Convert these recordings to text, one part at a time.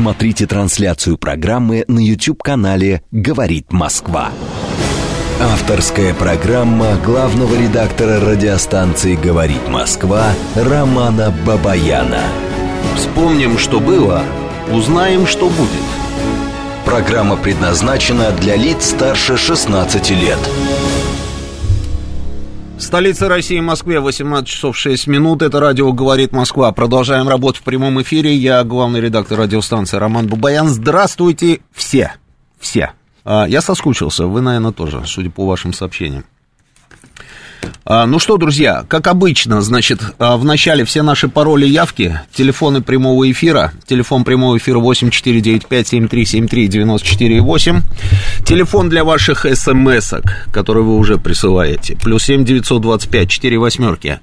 Смотрите трансляцию программы на YouTube-канале «Говорит Москва». Авторская программа главного редактора радиостанции «Говорит Москва» Романа Бабаяна. Вспомним, что было, узнаем, что будет. Программа предназначена для лиц старше 16 лет. Столица России, Москве, 18 часов 6 минут. Это радио «Говорит Москва». Продолжаем работу в прямом эфире. Я главный редактор радиостанции Роман Бабаян. Здравствуйте все. Все. А, я соскучился. Вы, наверное, тоже, судя по вашим сообщениям. А, ну что, друзья, как обычно, значит, а, в начале все наши пароли явки, телефоны прямого эфира, телефон прямого эфира 8495-7373-94-8, телефон для ваших смс-ок, которые вы уже присылаете, плюс 7 925 4 восьмерки,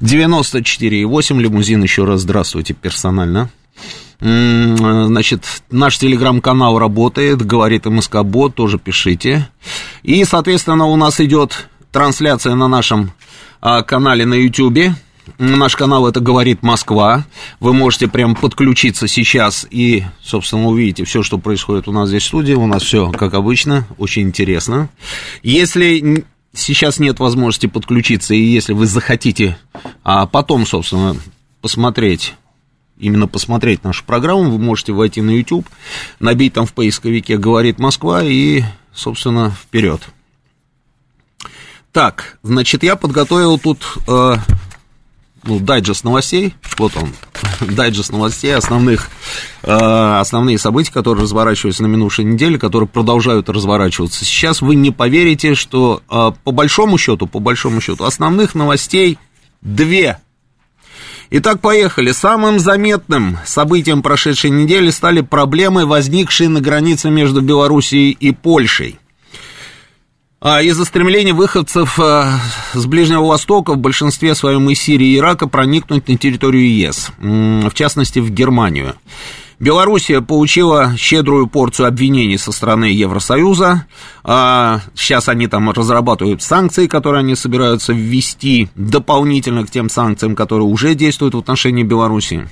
94,8, лимузин, еще раз здравствуйте персонально. Значит, наш телеграм-канал работает, говорит МСК Бот, тоже пишите. И, соответственно, у нас идет трансляция на нашем а, канале на YouTube. Наш канал это говорит Москва. Вы можете прям подключиться сейчас и, собственно, увидите все, что происходит у нас здесь в студии. У нас все, как обычно, очень интересно. Если сейчас нет возможности подключиться, и если вы захотите а потом, собственно, посмотреть именно посмотреть нашу программу, вы можете войти на YouTube, набить там в поисковике «Говорит Москва» и, собственно, вперед. Так, значит, я подготовил тут э, ну, дайджест новостей. Вот он, дайджест новостей основных, э, основные события, которые разворачиваются на минувшей неделе, которые продолжают разворачиваться. Сейчас вы не поверите, что э, по большому счету, по большому счету, основных новостей две. Итак, поехали. Самым заметным событием прошедшей недели стали проблемы, возникшие на границе между Белоруссией и Польшей. А из-за стремления выходцев э, с Ближнего Востока, в большинстве своем из Сирии и Ирака, проникнуть на территорию ЕС, в частности, в Германию. Белоруссия получила щедрую порцию обвинений со стороны Евросоюза. А сейчас они там разрабатывают санкции, которые они собираются ввести дополнительно к тем санкциям, которые уже действуют в отношении Беларуси.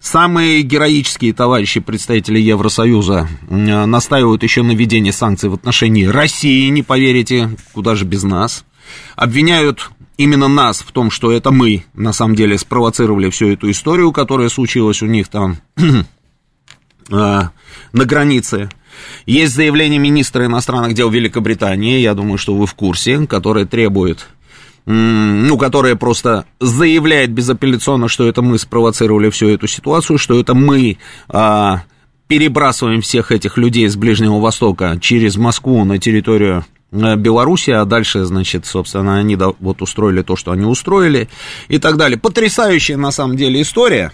Самые героические товарищи, представители Евросоюза, настаивают еще на введении санкций в отношении России, не поверите, куда же без нас. Обвиняют именно нас в том, что это мы, на самом деле, спровоцировали всю эту историю, которая случилась у них там а, на границе. Есть заявление министра иностранных дел Великобритании, я думаю, что вы в курсе, которое требует ну, которая просто заявляет безапелляционно, что это мы спровоцировали всю эту ситуацию, что это мы а, перебрасываем всех этих людей с Ближнего Востока через Москву на территорию а, Беларуси, а дальше, значит, собственно, они вот устроили то, что они устроили и так далее. Потрясающая, на самом деле, история.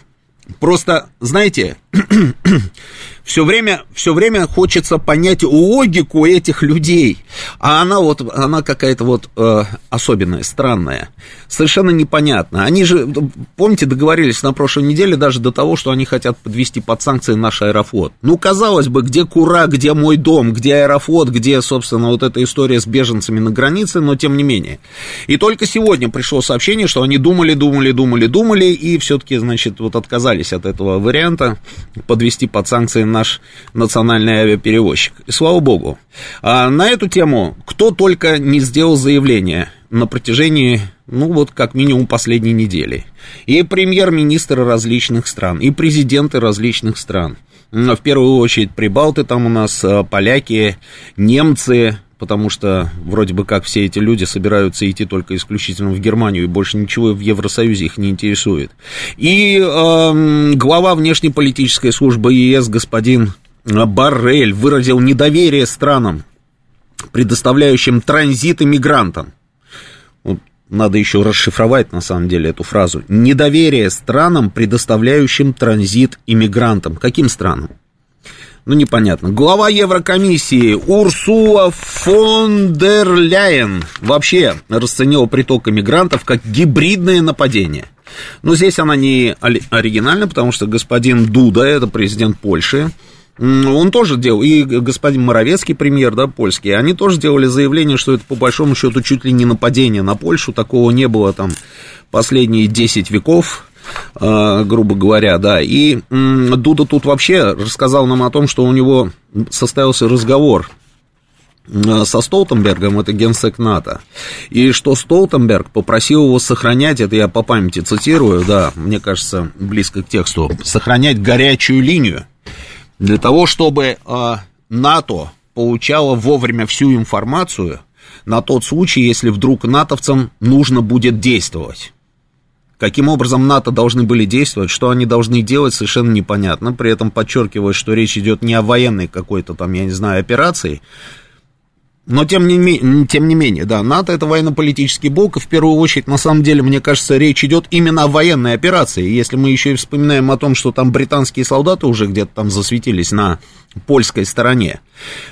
Просто, знаете, все время, все время хочется понять логику этих людей. А она вот, она какая-то вот э, особенная, странная. Совершенно непонятно. Они же, помните, договорились на прошлой неделе даже до того, что они хотят подвести под санкции наш аэрофлот. Ну, казалось бы, где Кура, где мой дом, где аэрофлот, где, собственно, вот эта история с беженцами на границе, но тем не менее. И только сегодня пришло сообщение, что они думали, думали, думали, думали, и все-таки, значит, вот отказались от этого варианта подвести под санкции наш наш национальный авиаперевозчик. И слава богу. А на эту тему кто только не сделал заявление на протяжении, ну вот как минимум последней недели. И премьер-министры различных стран, и президенты различных стран. В первую очередь прибалты там у нас, а, поляки, немцы, потому что вроде бы как все эти люди собираются идти только исключительно в Германию, и больше ничего в Евросоюзе их не интересует. И э, глава внешнеполитической службы ЕС господин Баррель выразил недоверие странам, предоставляющим транзит иммигрантам. Вот надо еще расшифровать, на самом деле, эту фразу. Недоверие странам, предоставляющим транзит иммигрантам. Каким странам? Ну, непонятно. Глава Еврокомиссии Урсула фон дер Ляйен вообще расценила приток иммигрантов как гибридное нападение. Но здесь она не оригинальна, потому что господин Дуда, это президент Польши, он тоже делал, и господин Моровецкий, премьер, да, польский, они тоже делали заявление, что это по большому счету чуть ли не нападение на Польшу, такого не было там последние 10 веков, грубо говоря, да. И Дуда тут вообще рассказал нам о том, что у него состоялся разговор со Столтенбергом, это генсек НАТО, и что Столтенберг попросил его сохранять, это я по памяти цитирую, да, мне кажется, близко к тексту, сохранять горячую линию для того, чтобы э, НАТО получало вовремя всю информацию на тот случай, если вдруг натовцам нужно будет действовать. Каким образом НАТО должны были действовать, что они должны делать, совершенно непонятно. При этом подчеркиваю, что речь идет не о военной какой-то там, я не знаю, операции, но тем не, тем не менее, да, НАТО это военно-политический блок, и в первую очередь, на самом деле, мне кажется, речь идет именно о военной операции. Если мы еще и вспоминаем о том, что там британские солдаты уже где-то там засветились на польской стороне.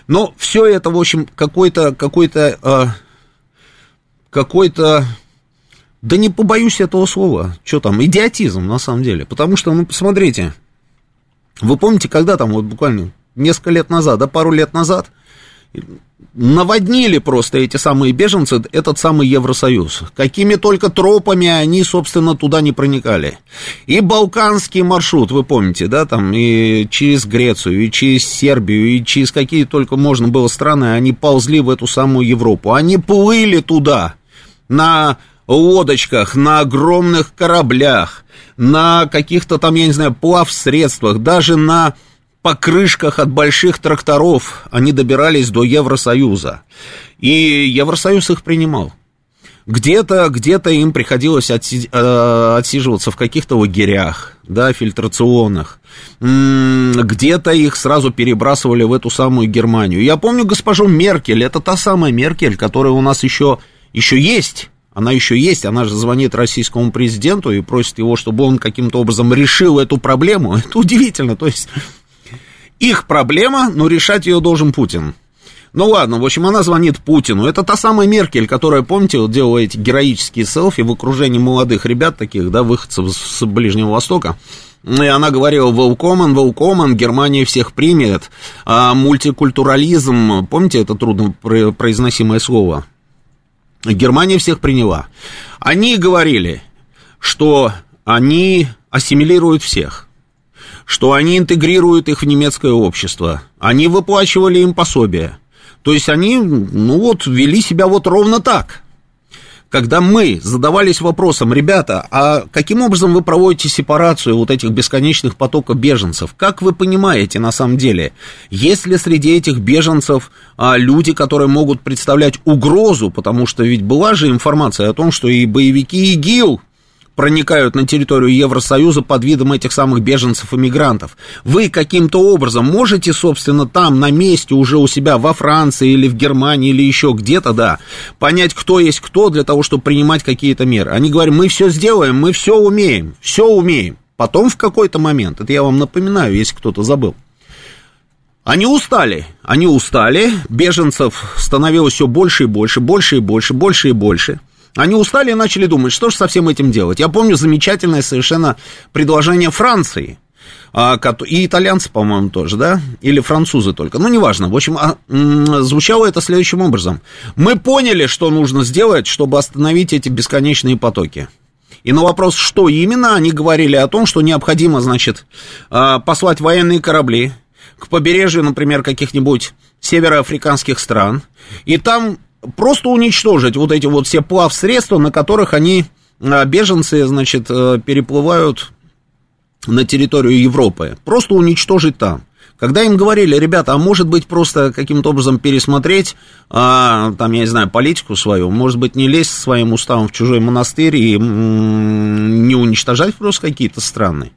Но все это, в общем, какой-то, какой-то, э, какой-то, да не побоюсь этого слова, что там, идиотизм на самом деле. Потому что, ну, посмотрите, вы помните, когда там, вот буквально несколько лет назад, да, пару лет назад, наводнили просто эти самые беженцы, этот самый Евросоюз. Какими только тропами они, собственно, туда не проникали. И Балканский маршрут, вы помните, да, там, и через Грецию, и через Сербию, и через какие только можно было страны, они ползли в эту самую Европу. Они плыли туда на лодочках, на огромных кораблях, на каких-то там, я не знаю, плавсредствах, даже на покрышках от больших тракторов они добирались до Евросоюза. И Евросоюз их принимал. Где-то, где-то им приходилось отси, э, отсиживаться в каких-то лагерях, да, фильтрационных. Где-то их сразу перебрасывали в эту самую Германию. Я помню госпожу Меркель, это та самая Меркель, которая у нас еще, еще есть. Она еще есть, она же звонит российскому президенту и просит его, чтобы он каким-то образом решил эту проблему. Это удивительно. То есть их проблема, но решать ее должен Путин. Ну ладно, в общем, она звонит Путину. Это та самая Меркель, которая, помните, вот делала эти героические селфи в окружении молодых ребят таких, да, выходцев с Ближнего Востока. И она говорила, welcome, welcome, Германия всех примет. А мультикультурализм, помните это трудно произносимое слово? Германия всех приняла. Они говорили, что они ассимилируют всех что они интегрируют их в немецкое общество. Они выплачивали им пособия. То есть они, ну вот, вели себя вот ровно так. Когда мы задавались вопросом, ребята, а каким образом вы проводите сепарацию вот этих бесконечных потоков беженцев? Как вы понимаете на самом деле, есть ли среди этих беженцев а, люди, которые могут представлять угрозу, потому что ведь была же информация о том, что и боевики ИГИЛ проникают на территорию Евросоюза под видом этих самых беженцев и мигрантов. Вы каким-то образом можете, собственно, там на месте уже у себя во Франции или в Германии или еще где-то, да, понять, кто есть кто для того, чтобы принимать какие-то меры. Они говорят, мы все сделаем, мы все умеем, все умеем. Потом в какой-то момент, это я вам напоминаю, если кто-то забыл, они устали, они устали, беженцев становилось все больше и больше, больше и больше, больше и больше. Они устали и начали думать, что же со всем этим делать. Я помню замечательное совершенно предложение Франции, а, и итальянцы, по-моему, тоже, да, или французы только, ну, неважно, в общем, а, звучало это следующим образом. Мы поняли, что нужно сделать, чтобы остановить эти бесконечные потоки. И на вопрос, что именно, они говорили о том, что необходимо, значит, а, послать военные корабли к побережью, например, каких-нибудь североафриканских стран, и там просто уничтожить вот эти вот все плавсредства, на которых они, а, беженцы, значит, э, переплывают на территорию Европы. Просто уничтожить там. Когда им говорили, ребята, а может быть просто каким-то образом пересмотреть, а, там, я не знаю, политику свою, может быть, не лезть своим уставом в чужой монастырь и м- не уничтожать просто какие-то страны.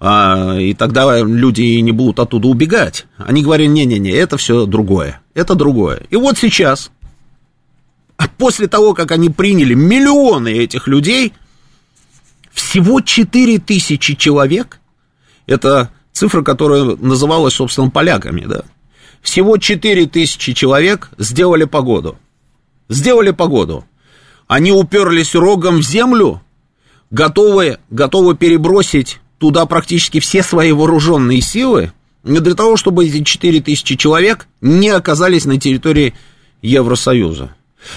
А, и тогда люди не будут оттуда убегать. Они говорили, не-не-не, это все другое, это другое. И вот сейчас а после того, как они приняли миллионы этих людей, всего 4 тысячи человек, это цифра, которая называлась, собственно, поляками, да, всего 4 тысячи человек сделали погоду. Сделали погоду. Они уперлись рогом в землю, готовы, готовы перебросить туда практически все свои вооруженные силы, для того, чтобы эти 4 тысячи человек не оказались на территории Евросоюза.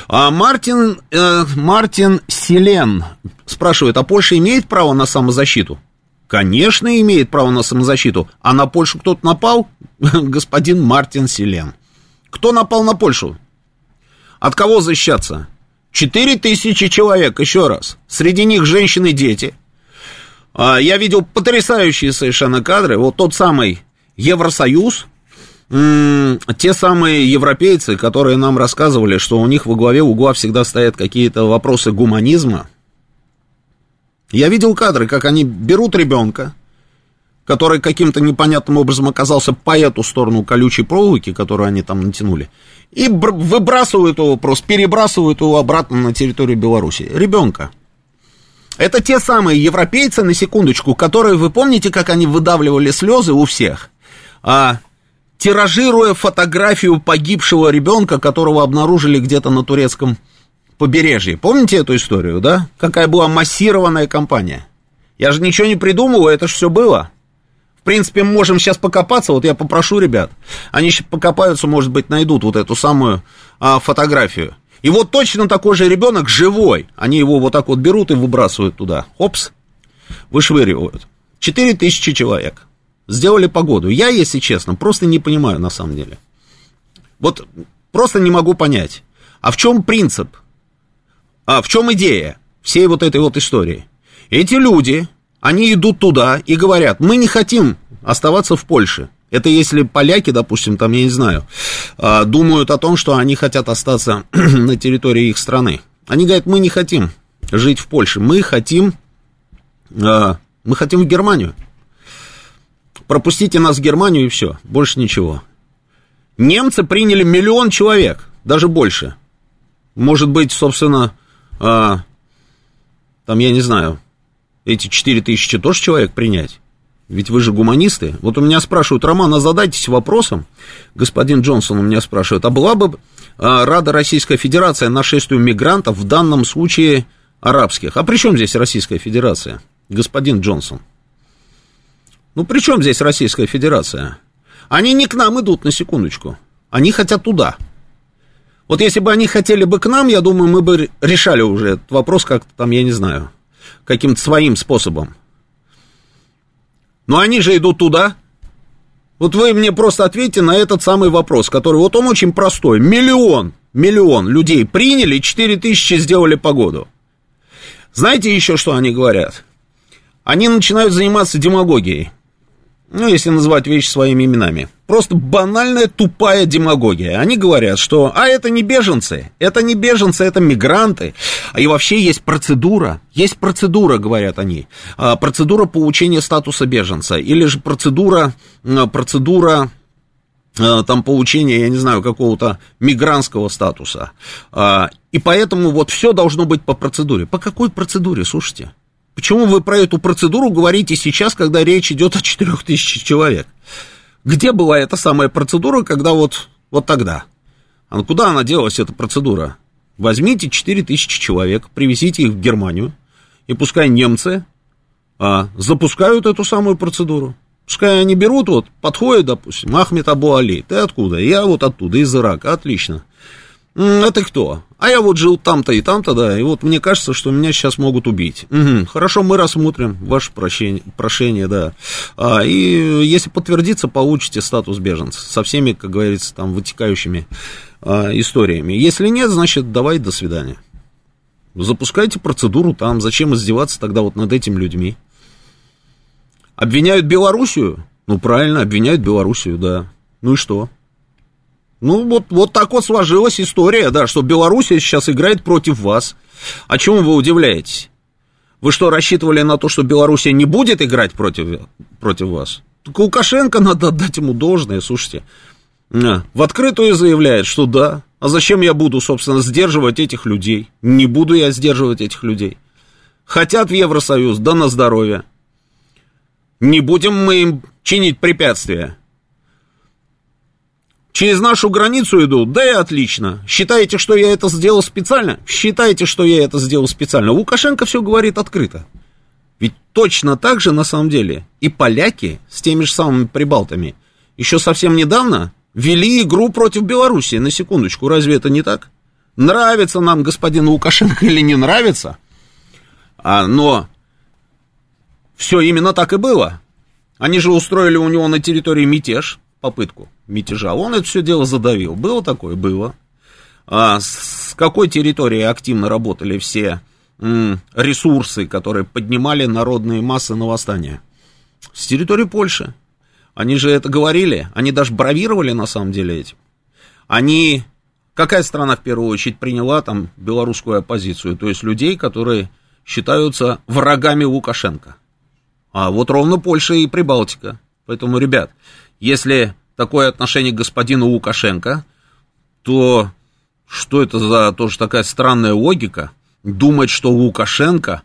А Мартин, э, Мартин Селен спрашивает, а Польша имеет право на самозащиту? Конечно, имеет право на самозащиту. А на Польшу кто-то напал? Господин Мартин Селен. Кто напал на Польшу? От кого защищаться? Четыре тысячи человек, еще раз. Среди них женщины и дети. А, я видел потрясающие совершенно кадры. Вот тот самый Евросоюз, те самые европейцы, которые нам рассказывали, что у них во главе угла всегда стоят какие-то вопросы гуманизма. Я видел кадры, как они берут ребенка, который каким-то непонятным образом оказался по эту сторону колючей проволоки, которую они там натянули, и выбрасывают его просто, перебрасывают его обратно на территорию Беларуси. Ребенка. Это те самые европейцы, на секундочку, которые, вы помните, как они выдавливали слезы у всех? А, тиражируя фотографию погибшего ребенка, которого обнаружили где-то на турецком побережье. Помните эту историю, да? Какая была массированная кампания. Я же ничего не придумываю, это же все было. В принципе, мы можем сейчас покопаться, вот я попрошу ребят, они сейчас покопаются, может быть, найдут вот эту самую а, фотографию. И вот точно такой же ребенок живой. Они его вот так вот берут и выбрасывают туда. Хопс, вышвыривают. Четыре тысячи человек сделали погоду. Я, если честно, просто не понимаю на самом деле. Вот просто не могу понять. А в чем принцип? А в чем идея всей вот этой вот истории? Эти люди, они идут туда и говорят, мы не хотим оставаться в Польше. Это если поляки, допустим, там, я не знаю, а, думают о том, что они хотят остаться на территории их страны. Они говорят, мы не хотим жить в Польше, мы хотим, а, мы хотим в Германию пропустите нас в Германию и все, больше ничего. Немцы приняли миллион человек, даже больше. Может быть, собственно, а, там, я не знаю, эти 4 тысячи тоже человек принять? Ведь вы же гуманисты. Вот у меня спрашивают, Роман, а задайтесь вопросом, господин Джонсон у меня спрашивает, а была бы а, рада Российская Федерация нашествию мигрантов в данном случае арабских? А при чем здесь Российская Федерация, господин Джонсон? Ну, при чем здесь Российская Федерация? Они не к нам идут, на секундочку. Они хотят туда. Вот если бы они хотели бы к нам, я думаю, мы бы решали уже этот вопрос как-то там, я не знаю, каким-то своим способом. Но они же идут туда. Вот вы мне просто ответьте на этот самый вопрос, который вот он очень простой. Миллион, миллион людей приняли, 4 тысячи сделали погоду. Знаете еще, что они говорят? Они начинают заниматься демагогией ну, если называть вещи своими именами. Просто банальная тупая демагогия. Они говорят, что, а это не беженцы, это не беженцы, это мигранты. И вообще есть процедура, есть процедура, говорят они, а, процедура получения статуса беженца, или же процедура, процедура а, там получения, я не знаю, какого-то мигрантского статуса. А, и поэтому вот все должно быть по процедуре. По какой процедуре, слушайте? Почему вы про эту процедуру говорите сейчас, когда речь идет о 4000 человек? Где была эта самая процедура, когда вот, вот тогда? А куда она делась, эта процедура? Возьмите 4000 человек, привезите их в Германию, и пускай немцы а, запускают эту самую процедуру. Пускай они берут, вот, подходят, допустим, Ахмед Абу Али, ты откуда? Я вот оттуда, из Ирака, отлично. А ты кто? А я вот жил там-то и там-то, да, и вот мне кажется, что меня сейчас могут убить. Угу, хорошо, мы рассмотрим ваше прощение, прошение, да. А, и если подтвердится, получите статус беженца со всеми, как говорится, там, вытекающими а, историями. Если нет, значит, давай, до свидания. Запускайте процедуру там, зачем издеваться тогда вот над этими людьми? Обвиняют Белоруссию? Ну, правильно, обвиняют Белоруссию, да. Ну и что? Ну, вот, вот так вот сложилась история, да, что Белоруссия сейчас играет против вас. О чем вы удивляетесь? Вы что, рассчитывали на то, что Белоруссия не будет играть против, против вас? Так Лукашенко надо отдать ему должное, слушайте. В открытую заявляет, что да. А зачем я буду, собственно, сдерживать этих людей? Не буду я сдерживать этих людей. Хотят в Евросоюз, да на здоровье. Не будем мы им чинить препятствия. Через нашу границу идут? Да и отлично. Считаете, что я это сделал специально? Считаете, что я это сделал специально? Лукашенко все говорит открыто. Ведь точно так же, на самом деле, и поляки с теми же самыми прибалтами еще совсем недавно вели игру против Белоруссии, на секундочку, разве это не так? Нравится нам господин Лукашенко или не нравится, а, но все именно так и было. Они же устроили у него на территории мятеж, попытку мятежа. Он это все дело задавил. Было такое? Было. А с какой территории активно работали все ресурсы, которые поднимали народные массы на восстание? С территории Польши. Они же это говорили, они даже бравировали на самом деле этим. Они... Какая страна в первую очередь приняла там белорусскую оппозицию? То есть людей, которые считаются врагами Лукашенко. А вот ровно Польша и Прибалтика. Поэтому, ребят, если такое отношение к господину Лукашенко, то что это за тоже такая странная логика думать, что Лукашенко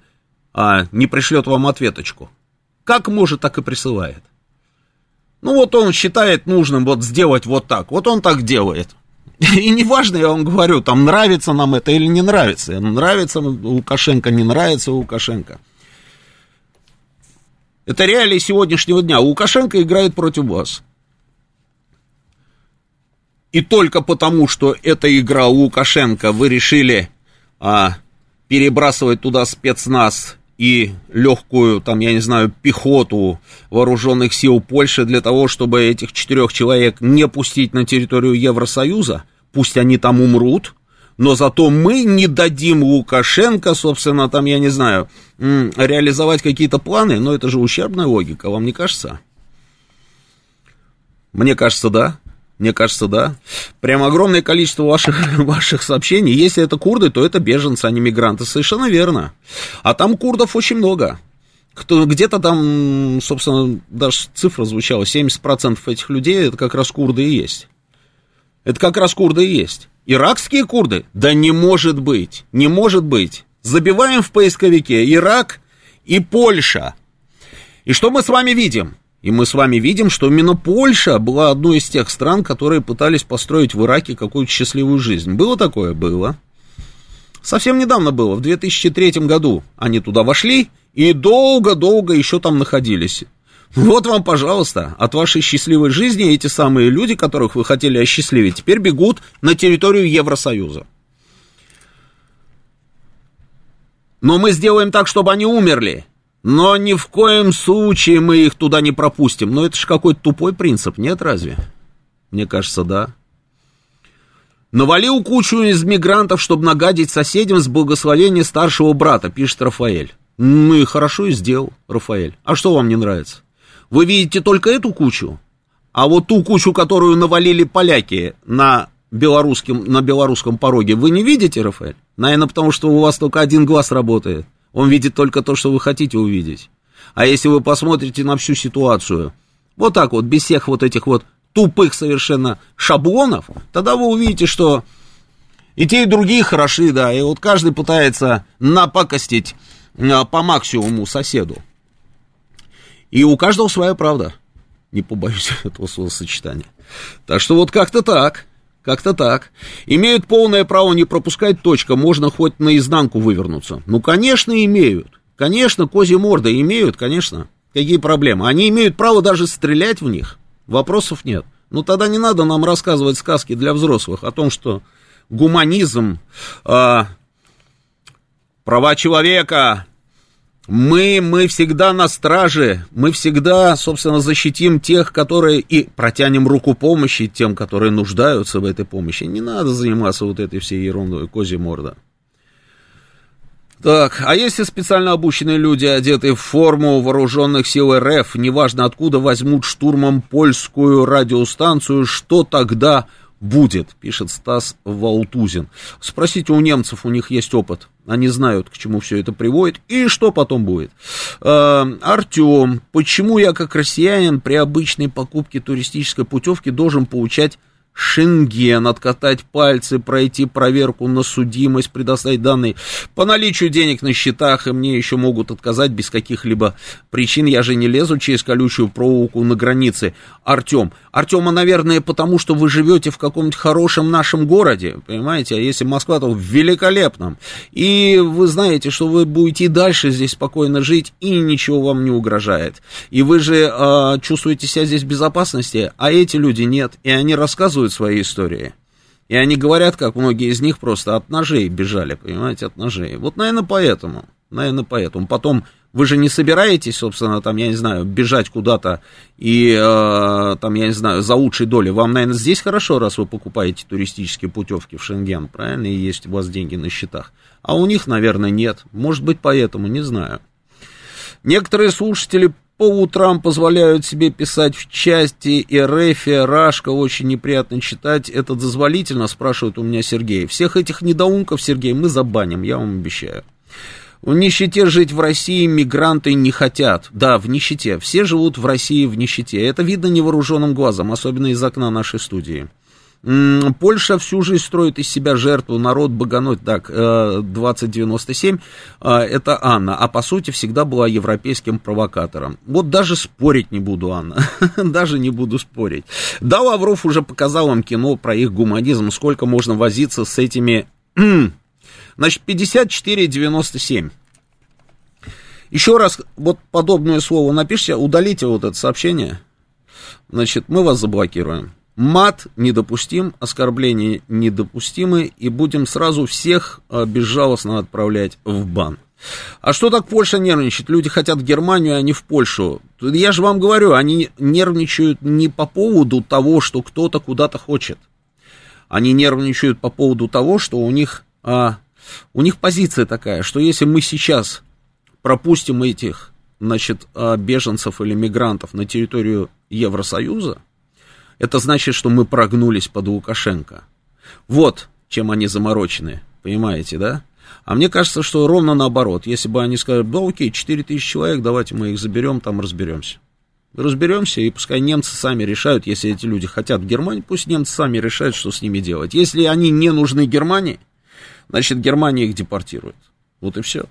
а, не пришлет вам ответочку? Как может, так и присылает. Ну вот он считает нужным вот сделать вот так, вот он так делает. И неважно, я вам говорю, там нравится нам это или не нравится. Нравится Лукашенко, не нравится Лукашенко. Это реалии сегодняшнего дня. Лукашенко играет против вас. И только потому, что эта игра Лукашенко, вы решили а, перебрасывать туда спецназ и легкую, там, я не знаю, пехоту вооруженных сил Польши для того, чтобы этих четырех человек не пустить на территорию Евросоюза, пусть они там умрут, но зато мы не дадим Лукашенко, собственно, там, я не знаю, реализовать какие-то планы, но это же ущербная логика, вам не кажется? Мне кажется, да. Мне кажется, да. Прям огромное количество ваших, ваших сообщений. Если это курды, то это беженцы, а не мигранты. Совершенно верно. А там курдов очень много. Кто, где-то там, собственно, даже цифра звучала, 70% этих людей, это как раз курды и есть. Это как раз курды и есть. Иракские курды? Да не может быть, не может быть. Забиваем в поисковике Ирак и Польша. И что мы с вами видим? И мы с вами видим, что именно Польша была одной из тех стран, которые пытались построить в Ираке какую-то счастливую жизнь. Было такое? Было. Совсем недавно было, в 2003 году они туда вошли и долго-долго еще там находились. Вот вам, пожалуйста, от вашей счастливой жизни эти самые люди, которых вы хотели осчастливить, теперь бегут на территорию Евросоюза. Но мы сделаем так, чтобы они умерли. Но ни в коем случае мы их туда не пропустим. Но это же какой-то тупой принцип, нет разве? Мне кажется, да. Навалил кучу из мигрантов, чтобы нагадить соседям с благословения старшего брата, пишет Рафаэль. Ну и хорошо и сделал, Рафаэль. А что вам не нравится? Вы видите только эту кучу? А вот ту кучу, которую навалили поляки на белорусском, на белорусском пороге, вы не видите, Рафаэль? Наверное, потому что у вас только один глаз работает. Он видит только то, что вы хотите увидеть. А если вы посмотрите на всю ситуацию, вот так вот, без всех вот этих вот тупых совершенно шаблонов, тогда вы увидите, что и те, и другие хороши, да, и вот каждый пытается напакостить а, по максимуму соседу. И у каждого своя правда. Не побоюсь этого словосочетания. Так что вот как-то так. Как-то так. Имеют полное право не пропускать точка, можно хоть наизнанку вывернуться. Ну, конечно, имеют. Конечно, козьи морды имеют, конечно. Какие проблемы? Они имеют право даже стрелять в них. Вопросов нет. Ну, тогда не надо нам рассказывать сказки для взрослых о том, что гуманизм, э, права человека, мы, мы всегда на страже, мы всегда, собственно, защитим тех, которые и протянем руку помощи тем, которые нуждаются в этой помощи. Не надо заниматься вот этой всей ерундой, козьей морда. Так, а если специально обученные люди, одетые в форму вооруженных сил РФ, неважно откуда, возьмут штурмом польскую радиостанцию, что тогда будет, пишет Стас Валтузин. Спросите у немцев, у них есть опыт. Они знают, к чему все это приводит и что потом будет. Э, Артем, почему я как россиянин при обычной покупке туристической путевки должен получать Шенген, откатать пальцы, пройти проверку на судимость, предоставить данные по наличию денег на счетах, и мне еще могут отказать без каких-либо причин. Я же не лезу через колючую проволоку на границе. Артем. Артема, наверное, потому что вы живете в каком-нибудь хорошем нашем городе, понимаете? А если Москва, то в великолепном. И вы знаете, что вы будете и дальше здесь спокойно жить, и ничего вам не угрожает. И вы же э, чувствуете себя здесь в безопасности, а эти люди нет. И они рассказывают рассказывают свои истории. И они говорят, как многие из них просто от ножей бежали, понимаете, от ножей. Вот, наверное, поэтому. Наверное, поэтому. Потом вы же не собираетесь, собственно, там, я не знаю, бежать куда-то и, э, там, я не знаю, за лучшей долей. Вам, наверное, здесь хорошо, раз вы покупаете туристические путевки в Шенген, правильно, и есть у вас деньги на счетах. А у них, наверное, нет. Может быть, поэтому, не знаю. Некоторые слушатели по утрам позволяют себе писать в части РФ, Рашка, очень неприятно читать. Это дозволительно, спрашивает у меня Сергей. Всех этих недоумков, Сергей, мы забаним, я вам обещаю. В нищете жить в России мигранты не хотят. Да, в нищете. Все живут в России в нищете. Это видно невооруженным глазом, особенно из окна нашей студии. Польша всю жизнь строит из себя жертву, народ богонот, так, 2097, э, э, это Анна, а по сути всегда была европейским провокатором. Вот даже спорить не буду, Анна, даже не буду спорить. Да, Лавров уже показал вам кино про их гуманизм, сколько можно возиться с этими, значит, 54,97. Еще раз вот подобное слово напишите, удалите вот это сообщение, значит, мы вас заблокируем. Мат недопустим, оскорбления недопустимы, и будем сразу всех а, безжалостно отправлять в бан. А что так Польша нервничает? Люди хотят в Германию, а не в Польшу. Я же вам говорю, они нервничают не по поводу того, что кто-то куда-то хочет. Они нервничают по поводу того, что у них, а, у них позиция такая, что если мы сейчас пропустим этих, значит, а, беженцев или мигрантов на территорию Евросоюза, это значит, что мы прогнулись под Лукашенко. Вот чем они заморочены, понимаете, да? А мне кажется, что ровно наоборот. Если бы они сказали, да окей, 4 тысячи человек, давайте мы их заберем, там разберемся. Разберемся, и пускай немцы сами решают, если эти люди хотят в Германии, пусть немцы сами решают, что с ними делать. Если они не нужны Германии, значит, Германия их депортирует. Вот и все.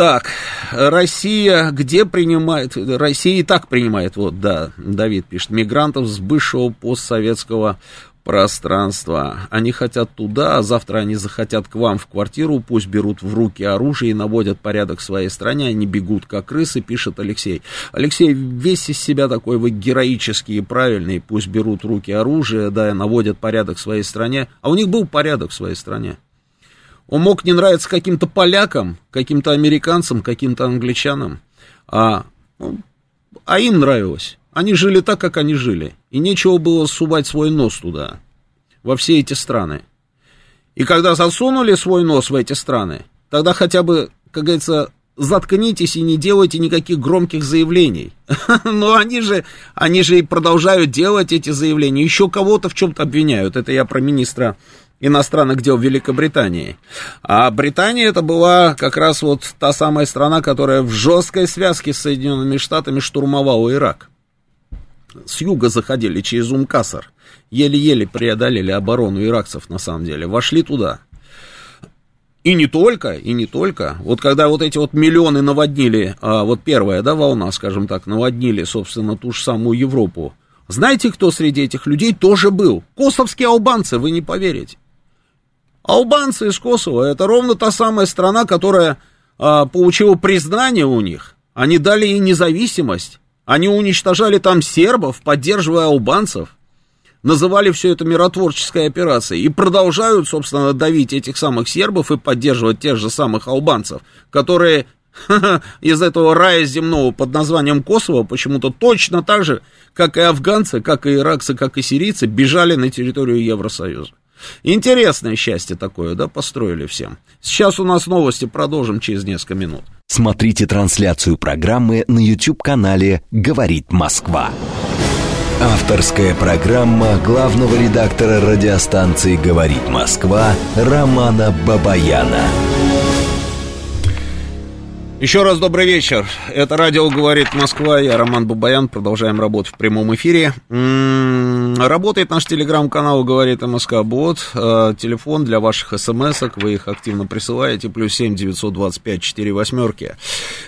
Так, Россия где принимает? Россия и так принимает, вот, да, Давид пишет, мигрантов с бывшего постсоветского пространства. Они хотят туда, а завтра они захотят к вам в квартиру, пусть берут в руки оружие и наводят порядок в своей стране, они бегут как крысы, пишет Алексей. Алексей, весь из себя такой вы героический и правильный, пусть берут в руки оружие, да, и наводят порядок в своей стране. А у них был порядок в своей стране. Он мог не нравиться каким-то полякам, каким-то американцам, каким-то англичанам, а, ну, а им нравилось. Они жили так, как они жили. И нечего было сувать свой нос туда, во все эти страны. И когда засунули свой нос в эти страны, тогда хотя бы, как говорится, заткнитесь и не делайте никаких громких заявлений. Но они же, они же и продолжают делать эти заявления. Еще кого-то в чем-то обвиняют. Это я про министра иностранных дел Великобритании. А Британия это была как раз вот та самая страна, которая в жесткой связке с Соединенными Штатами штурмовала Ирак. С юга заходили через Умкасар. Еле-еле преодолели оборону иракцев на самом деле. Вошли туда. И не только, и не только. Вот когда вот эти вот миллионы наводнили, а, вот первая, да, волна, скажем так, наводнили, собственно, ту же самую Европу. Знаете, кто среди этих людей тоже был? Косовские албанцы, вы не поверите. Албанцы из Косово это ровно та самая страна, которая а, получила признание у них. Они дали ей независимость. Они уничтожали там сербов, поддерживая албанцев. Называли все это миротворческой операцией. И продолжают, собственно, давить этих самых сербов и поддерживать тех же самых албанцев, которые из этого рая земного под названием Косово почему-то точно так же, как и афганцы, как и иракцы, как и сирийцы, бежали на территорию Евросоюза. Интересное счастье такое, да, построили всем. Сейчас у нас новости, продолжим через несколько минут. Смотрите трансляцию программы на YouTube-канале «Говорит Москва». Авторская программа главного редактора радиостанции «Говорит Москва» Романа Бабаяна. Еще раз добрый вечер. Это радио «Говорит Москва». Я Роман Бабаян. Продолжаем работать в прямом эфире. М-м, работает наш телеграм-канал «Говорит МСК Бот». Э, телефон для ваших смс-ок. Вы их активно присылаете. Плюс семь девятьсот двадцать пять четыре восьмерки.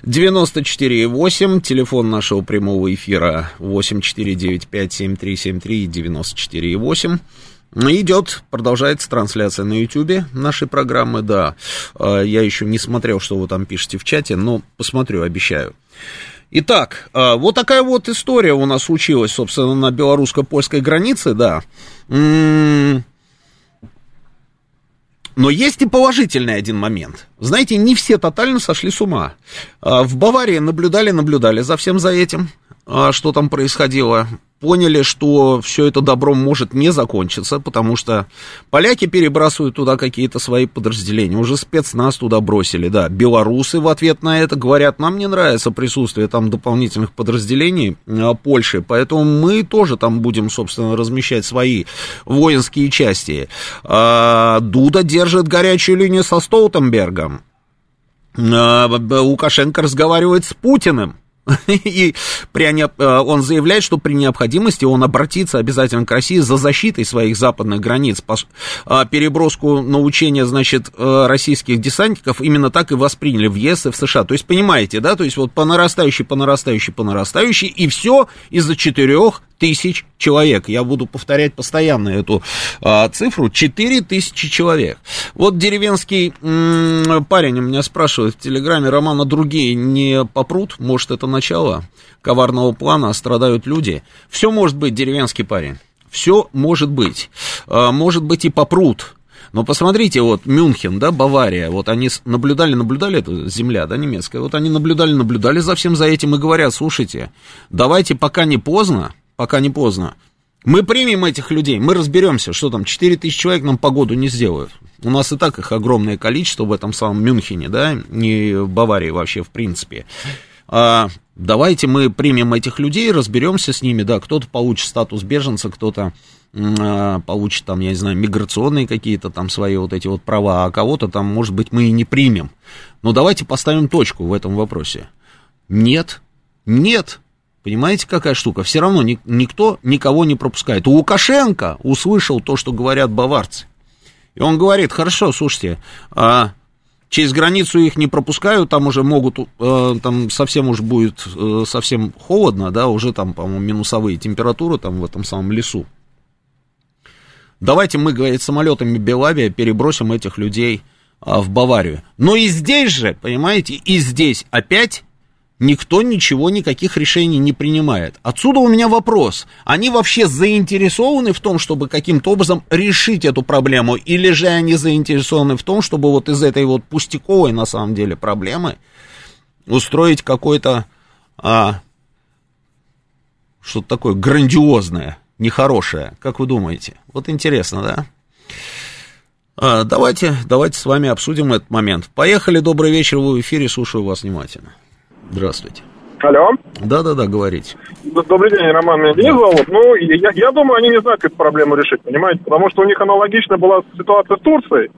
Девяносто четыре восемь. Телефон нашего прямого эфира восемь четыре девять пять семь три семь три девяносто четыре восемь. Идет, продолжается трансляция на YouTube нашей программы, да. А, я еще не смотрел, что вы там пишете в чате, но посмотрю, обещаю. Итак, а, вот такая вот история у нас случилась, собственно, на белорусско-польской границе, да. М-м- но есть и положительный один момент. Знаете, не все тотально сошли с ума. А, в Баварии наблюдали, наблюдали за всем за этим, что там происходило поняли, что все это добром может не закончиться, потому что поляки перебрасывают туда какие-то свои подразделения, уже спецназ туда бросили, да, белорусы в ответ на это говорят, нам не нравится присутствие там дополнительных подразделений а, Польши, поэтому мы тоже там будем, собственно, размещать свои воинские части. А, Дуда держит горячую линию со Столтенбергом. А, Лукашенко разговаривает с Путиным. И при, э, он заявляет, что при необходимости он обратится обязательно к России за защитой своих западных границ. А, переброску на учения, значит, э, российских десантников именно так и восприняли в ЕС и в США. То есть, понимаете, да, то есть вот по нарастающей, по нарастающей, по нарастающей, и все из-за четырех тысяч человек. Я буду повторять постоянно эту а, цифру. 4 тысячи человек. Вот деревенский м- парень у меня спрашивает в Телеграме, Романа, другие не попрут? Может, это начало коварного плана, страдают люди? Все может быть, деревенский парень. Все может быть. А, может быть и попрут. Но посмотрите, вот Мюнхен, да, Бавария, вот они наблюдали, наблюдали, это земля, да, немецкая, вот они наблюдали, наблюдали за всем за этим и говорят, слушайте, давайте пока не поздно, пока не поздно. Мы примем этих людей, мы разберемся, что там, 4 тысячи человек нам погоду не сделают. У нас и так их огромное количество в этом самом Мюнхене, да, не в Баварии вообще, в принципе. А, давайте мы примем этих людей, разберемся с ними, да, кто-то получит статус беженца, кто-то а, получит там, я не знаю, миграционные какие-то там свои вот эти вот права, а кого-то там, может быть, мы и не примем. Но давайте поставим точку в этом вопросе. Нет, нет, Понимаете, какая штука? Все равно ни, никто никого не пропускает. У Лукашенко услышал то, что говорят баварцы. И он говорит, хорошо, слушайте, а через границу их не пропускают, там уже могут, э, там совсем уж будет э, совсем холодно, да, уже там, по-моему, минусовые температуры там в этом самом лесу. Давайте мы, говорит, самолетами Белавия перебросим этих людей а, в Баварию. Но и здесь же, понимаете, и здесь опять никто ничего, никаких решений не принимает. Отсюда у меня вопрос. Они вообще заинтересованы в том, чтобы каким-то образом решить эту проблему? Или же они заинтересованы в том, чтобы вот из этой вот пустяковой, на самом деле, проблемы устроить какой-то а, что-то такое грандиозное, нехорошее? Как вы думаете? Вот интересно, да? А, давайте, давайте с вами обсудим этот момент. Поехали, добрый вечер, вы в эфире, слушаю вас внимательно. Здравствуйте. Алло. Да-да-да, говорите. Добрый день, Роман. Меня Денис зовут. Ну, я, я думаю, они не знают, как эту проблему решить, понимаете? Потому что у них аналогично была ситуация с Турцией.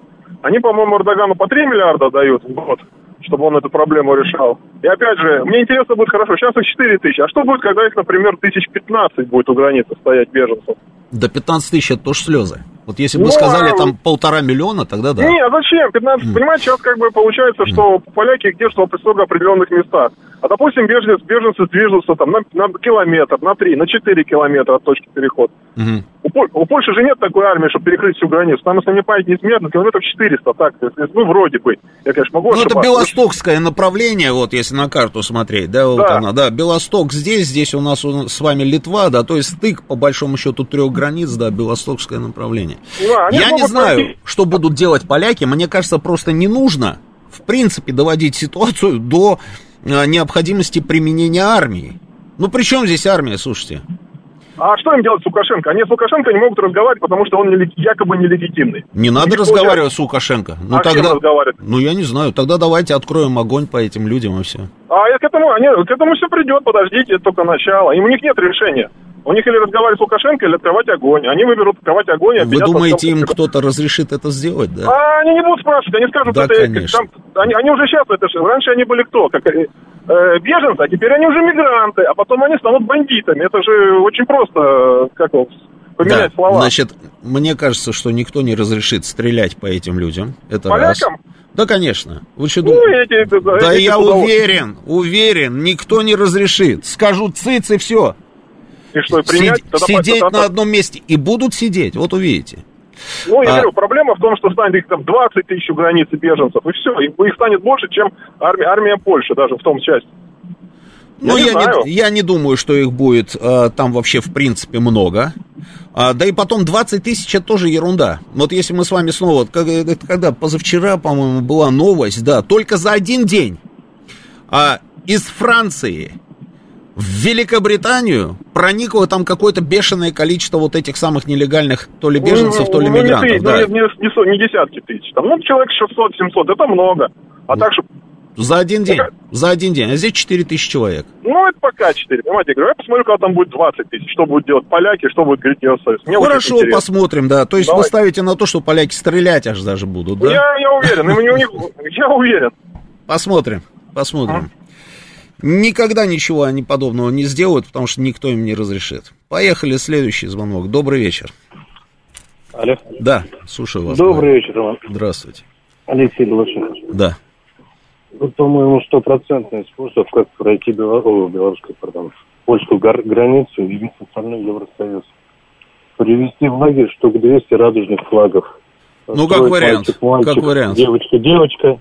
Они, по-моему, Эрдогану по 3 миллиарда дают в год, чтобы он эту проблему решал. И опять же, мне интересно будет хорошо, сейчас их 4 тысячи. А что будет, когда их, например, тысяч 15 будет у границы стоять беженцев? До 15 тысяч это тоже слезы. Вот если бы ну, сказали а там полтора миллиона, тогда да. Не, а зачем? 15, mm. понимаете, сейчас как бы получается, что mm. поляки держатся в определенных местах. А, допустим, беженцы, беженцы движутся там на, на километр, на три, на четыре километра от точки перехода. Mm-hmm. У, у Польши же нет такой армии, чтобы перекрыть всю границу. Там, если мне память не изменяет, на километров 400, так, ну, вроде бы. Я, конечно, могу Ну, это белостокское направление, вот, если на карту смотреть, да, вот да. она, да, Белосток здесь, здесь у нас с вами Литва, да, то есть стык, по большому счету, трех границ, да, белостокское направление. Да, Я не знаю, пройти. что будут делать поляки, мне кажется, просто не нужно, в принципе, доводить ситуацию до необходимости применения армии. Ну, при чем здесь армия, слушайте? А что им делать с Лукашенко? Они с Лукашенко не могут разговаривать, потому что он не, якобы нелегитимный. Не надо разговаривать с Лукашенко. Ну, а тогда, Ну, я не знаю. Тогда давайте откроем огонь по этим людям и все. А к этому, они, к этому все придет, подождите, это только начало. И у них нет решения. У них или разговаривать с Лукашенко, или открывать огонь. Они выберут открывать огонь. Вы думаете, им кто-то разрешит это сделать, да? А они не будут спрашивать, они скажут, да, это, конечно. Там, они, они уже сейчас, это, раньше они были кто? Как, э, э, беженцы, а теперь они уже мигранты, а потом они станут бандитами. Это же очень просто, как его, поменять да, слова. Значит, мне кажется, что никто не разрешит стрелять по этим людям. Это Полякам? раз. Да, конечно. Вы что ну, думаете? Эти, да эти я уверен, уверен, никто не разрешит. Скажу циц и все. Что, принять? Сид, тогда сидеть тогда... на одном месте. И будут сидеть, вот увидите. Ну, я а... говорю, проблема в том, что станет их там 20 тысяч у границы беженцев, и все. И их станет больше, чем армия, армия Польши даже в том части. Ну, я, я, не я не думаю, что их будет э, там вообще в принципе много. А, да и потом 20 тысяч это тоже ерунда. Вот если мы с вами снова, как- это когда позавчера, по-моему, была новость, да, только за один день а, из Франции в Великобританию проникло там какое-то бешеное количество вот этих самых нелегальных то ли беженцев, то ли Ну, не мигрантов. тысяч, да. ну, не, не со- не десятки тысяч. Там, ну, человек 600-700, это много. А так, что, За один день. Так- За один день. А здесь 4 тысячи человек. ну, это пока 4, понимаете, я говорю, я посмотрю, когда там будет 20 тысяч, что будут делать поляки, что будет говорить Евросоюз. Мне Хорошо, интересно. посмотрим, да. То есть вы Давай. ставите на то, что поляки стрелять аж даже будут, да? Я, я уверен, я уверен. Посмотрим, посмотрим. Никогда ничего они подобного не сделают, потому что никто им не разрешит. Поехали, следующий звонок. Добрый вечер. Алло. Да, слушаю вас. Добрый вечер, Иван. Здравствуйте. Алексей Глушин. Да. Ну, по-моему, стопроцентный способ, как пройти Бело... О, белорусскую, пардон, польскую гар- границу и весь остальной Евросоюз. Привезти в лагерь штук 200 радужных флагов. Ну, как вариант, мальчик, мальчик, как вариант. Девочка, девочка,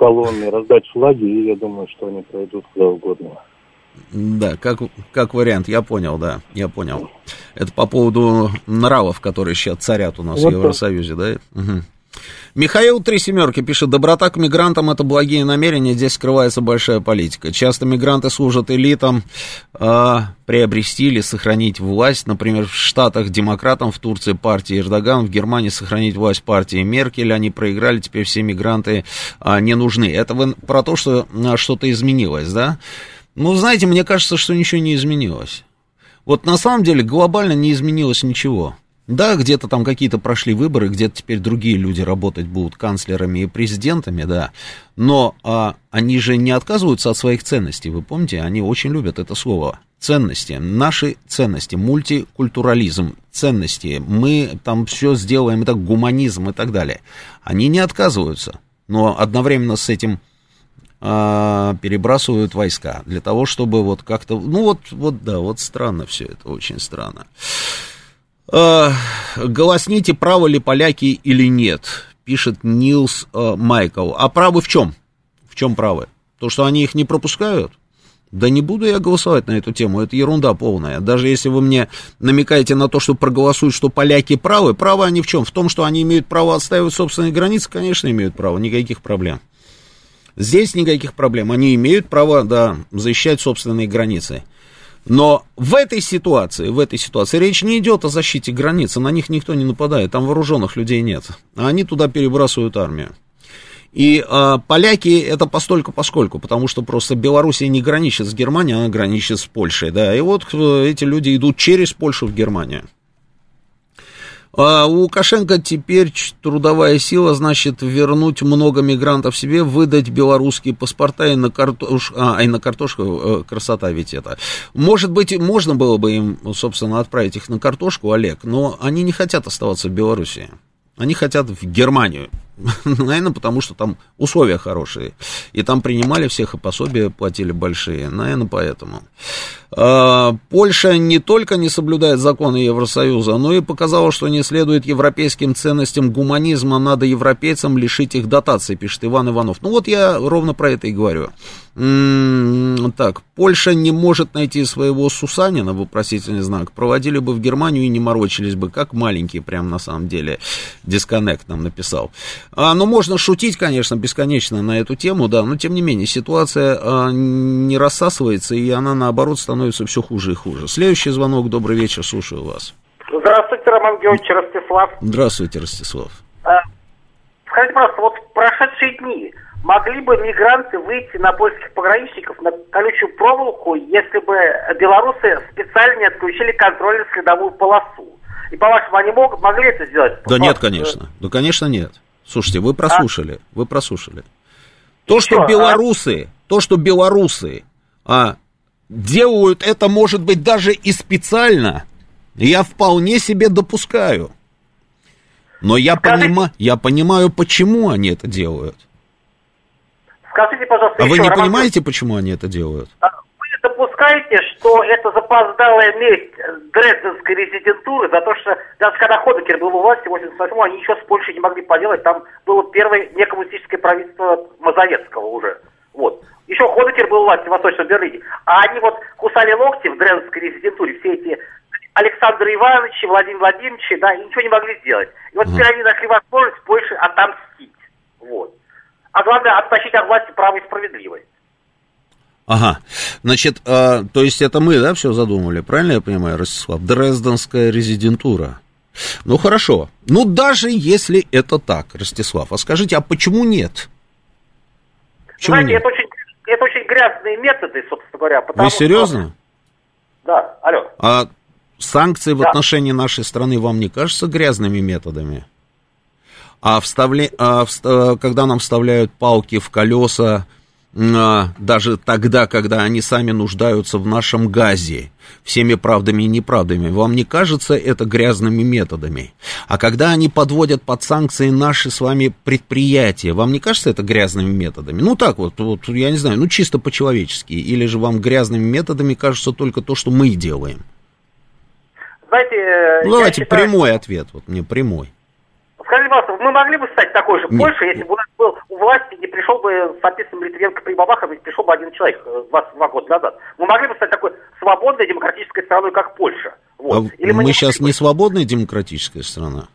колонны, раздать флаги, и я думаю, что они пройдут куда угодно. Да, как, как вариант, я понял, да, я понял. Это по поводу нравов, которые сейчас царят у нас Вот в Евросоюзе, да? Мгм. Михаил Три Семерки пишет, доброта к мигрантам это благие намерения, здесь скрывается большая политика. Часто мигранты служат элитам а, приобрести или сохранить власть. Например, в Штатах демократам, в Турции партии Эрдоган, в Германии сохранить власть партии Меркель. Они проиграли, теперь все мигранты а, не нужны. Это вы про то, что а, что-то изменилось, да? Ну, знаете, мне кажется, что ничего не изменилось. Вот на самом деле глобально не изменилось ничего. Да, где-то там какие-то прошли выборы, где-то теперь другие люди работать будут канцлерами и президентами, да. Но а, они же не отказываются от своих ценностей, вы помните, они очень любят это слово. Ценности, наши ценности, мультикультурализм, ценности, мы там все сделаем, это гуманизм и так далее. Они не отказываются, но одновременно с этим а, перебрасывают войска для того, чтобы вот как-то, ну вот, вот да, вот странно все это, очень странно. А, голосните, правы ли поляки или нет, пишет Нилс а, Майкл. А правы в чем? В чем правы? То, что они их не пропускают? Да не буду я голосовать на эту тему, это ерунда полная. Даже если вы мне намекаете на то, что проголосуют, что поляки правы, правы они в чем? В том, что они имеют право отстаивать собственные границы, конечно, имеют право, никаких проблем. Здесь никаких проблем. Они имеют право, да, защищать собственные границы. Но в этой ситуации, в этой ситуации речь не идет о защите границы, на них никто не нападает, там вооруженных людей нет. Они туда перебрасывают армию. И а, поляки это постольку поскольку, потому что просто Белоруссия не граничит с Германией, она граничит с Польшей, да. И вот э, эти люди идут через Польшу в Германию. А у Лукашенко теперь трудовая сила, значит, вернуть много мигрантов себе, выдать белорусские паспорта и на картошку, а, и на картошку, э, красота ведь это. Может быть, можно было бы им, собственно, отправить их на картошку, Олег, но они не хотят оставаться в Белоруссии. Они хотят в Германию. Наверное, потому что там условия хорошие. И там принимали всех, и пособия платили большие. Наверное, поэтому. А, Польша не только не соблюдает законы Евросоюза, но и показала, что не следует европейским ценностям гуманизма. Надо европейцам лишить их дотаций, пишет Иван Иванов. Ну вот я ровно про это и говорю. Так, Польша не может найти своего Сусанина, вопросительный знак. Проводили бы в Германию и не морочились бы, как маленькие, прям на самом деле. Дисконнект нам написал. А, ну, можно шутить, конечно, бесконечно на эту тему, да, но тем не менее, ситуация а, не рассасывается, и она, наоборот, становится все хуже и хуже. Следующий звонок, добрый вечер, слушаю вас. Здравствуйте, Роман Георгиевич Ростислав. Здравствуйте, Ростислав. А, Скажите, пожалуйста, вот в прошедшие дни могли бы мигранты выйти на польских пограничников на колючую проволоку, если бы белорусы специально не отключили контрольно-следовую полосу? И, по-вашему, они могут, могли это сделать? Да нет, конечно. Да, конечно, нет. Слушайте, вы прослушали, вы прослушали. То, И что а? белорусы, то, что белорусы а, делают это, может быть, даже и специально, я вполне себе допускаю. Но я, Скажите- понима, я понимаю, почему они это делают. Скажите, пожалуйста, А вы еще, не Роман понимаете, почему они это делают? А Вы допускаете, что это запоздалая месть Дрезденской резидентуры за то, что даже когда Ходекер был у власти в 88 они еще с Польшей не могли поделать, там было первое некоммунистическое правительство Мазовецкого уже. Вот. Еще Ходокер был власти в Восточном Берлине. А они вот кусали локти в Дрезденской резидентуре, все эти Александр Иванович, Владимир Владимирович, да, и ничего не могли сделать. И вот теперь они нашли возможность Польше отомстить. Вот. А главное, оттащить от власти право и справедливость. Ага. Значит, э, то есть это мы, да, все задумали, правильно я понимаю, Ростислав? Дрезденская резидентура. Ну хорошо. Ну даже если это так, Ростислав, а скажите, а почему нет? Почему Знаете, нет? Это, очень, это очень грязные методы, собственно говоря. Вы серьезно? Что... Да, алло. А санкции да. в отношении нашей страны вам не кажутся грязными методами? А, вставля... а в... Э, когда нам вставляют палки в колеса, а, даже тогда, когда они сами нуждаются в нашем газе, всеми правдами и неправдами, вам не кажется это грязными методами? А когда они подводят под санкции наши с вами предприятия, вам не кажется это грязными методами? Ну так вот, вот я не знаю, ну чисто по-человечески, или же вам грязными методами кажется только то, что мы делаем? знаете... Э, ну, давайте считаю, прямой ответ, вот мне прямой. Скажите, пожалуйста, мы могли бы стать такой же в Польше, если бы у нас был у власти, не пришел бы с описанным Литвенко при Бабахове, пришел бы один человек 22 э, года назад. Мы могли бы стать такой свободной демократической страной, как Польша. Вот. А Или мы, мы не сейчас не свободная демократическая страна?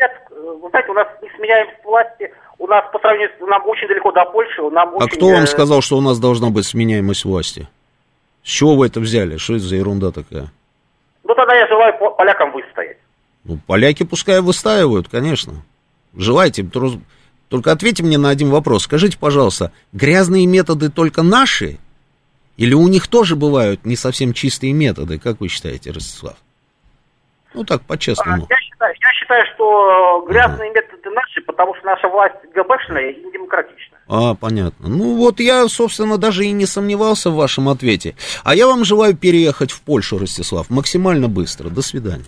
Нет, э, вы знаете, у нас не сменяемость власти, у нас по сравнению с... Нам очень далеко до Польши, нам А очень... кто вам сказал, что у нас должна быть сменяемость власти? С чего вы это взяли? Что это за ерунда такая? Ну, тогда я желаю полякам выстоять. Ну, поляки пускай выстаивают, конечно. Желайте. Только ответьте мне на один вопрос. Скажите, пожалуйста, грязные методы только наши? Или у них тоже бывают не совсем чистые методы? Как вы считаете, Ростислав? Ну, так, по-честному. Я считаю, я считаю, что грязные ага. методы наши, потому что наша власть ГБшная и недемократичная. А, понятно. Ну, вот я, собственно, даже и не сомневался в вашем ответе. А я вам желаю переехать в Польшу, Ростислав, максимально быстро. До свидания.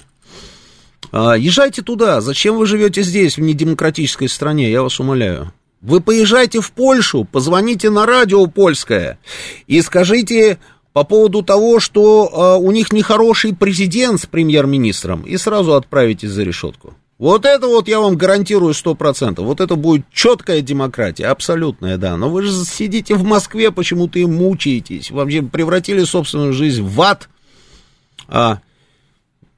А, езжайте туда. Зачем вы живете здесь, в недемократической стране, я вас умоляю. Вы поезжайте в Польшу, позвоните на радио польское и скажите по поводу того, что э, у них нехороший президент с премьер-министром, и сразу отправитесь за решетку. Вот это вот я вам гарантирую сто процентов. Вот это будет четкая демократия, абсолютная, да. Но вы же сидите в Москве, почему-то и мучаетесь. Вообще превратили собственную жизнь в ад. А,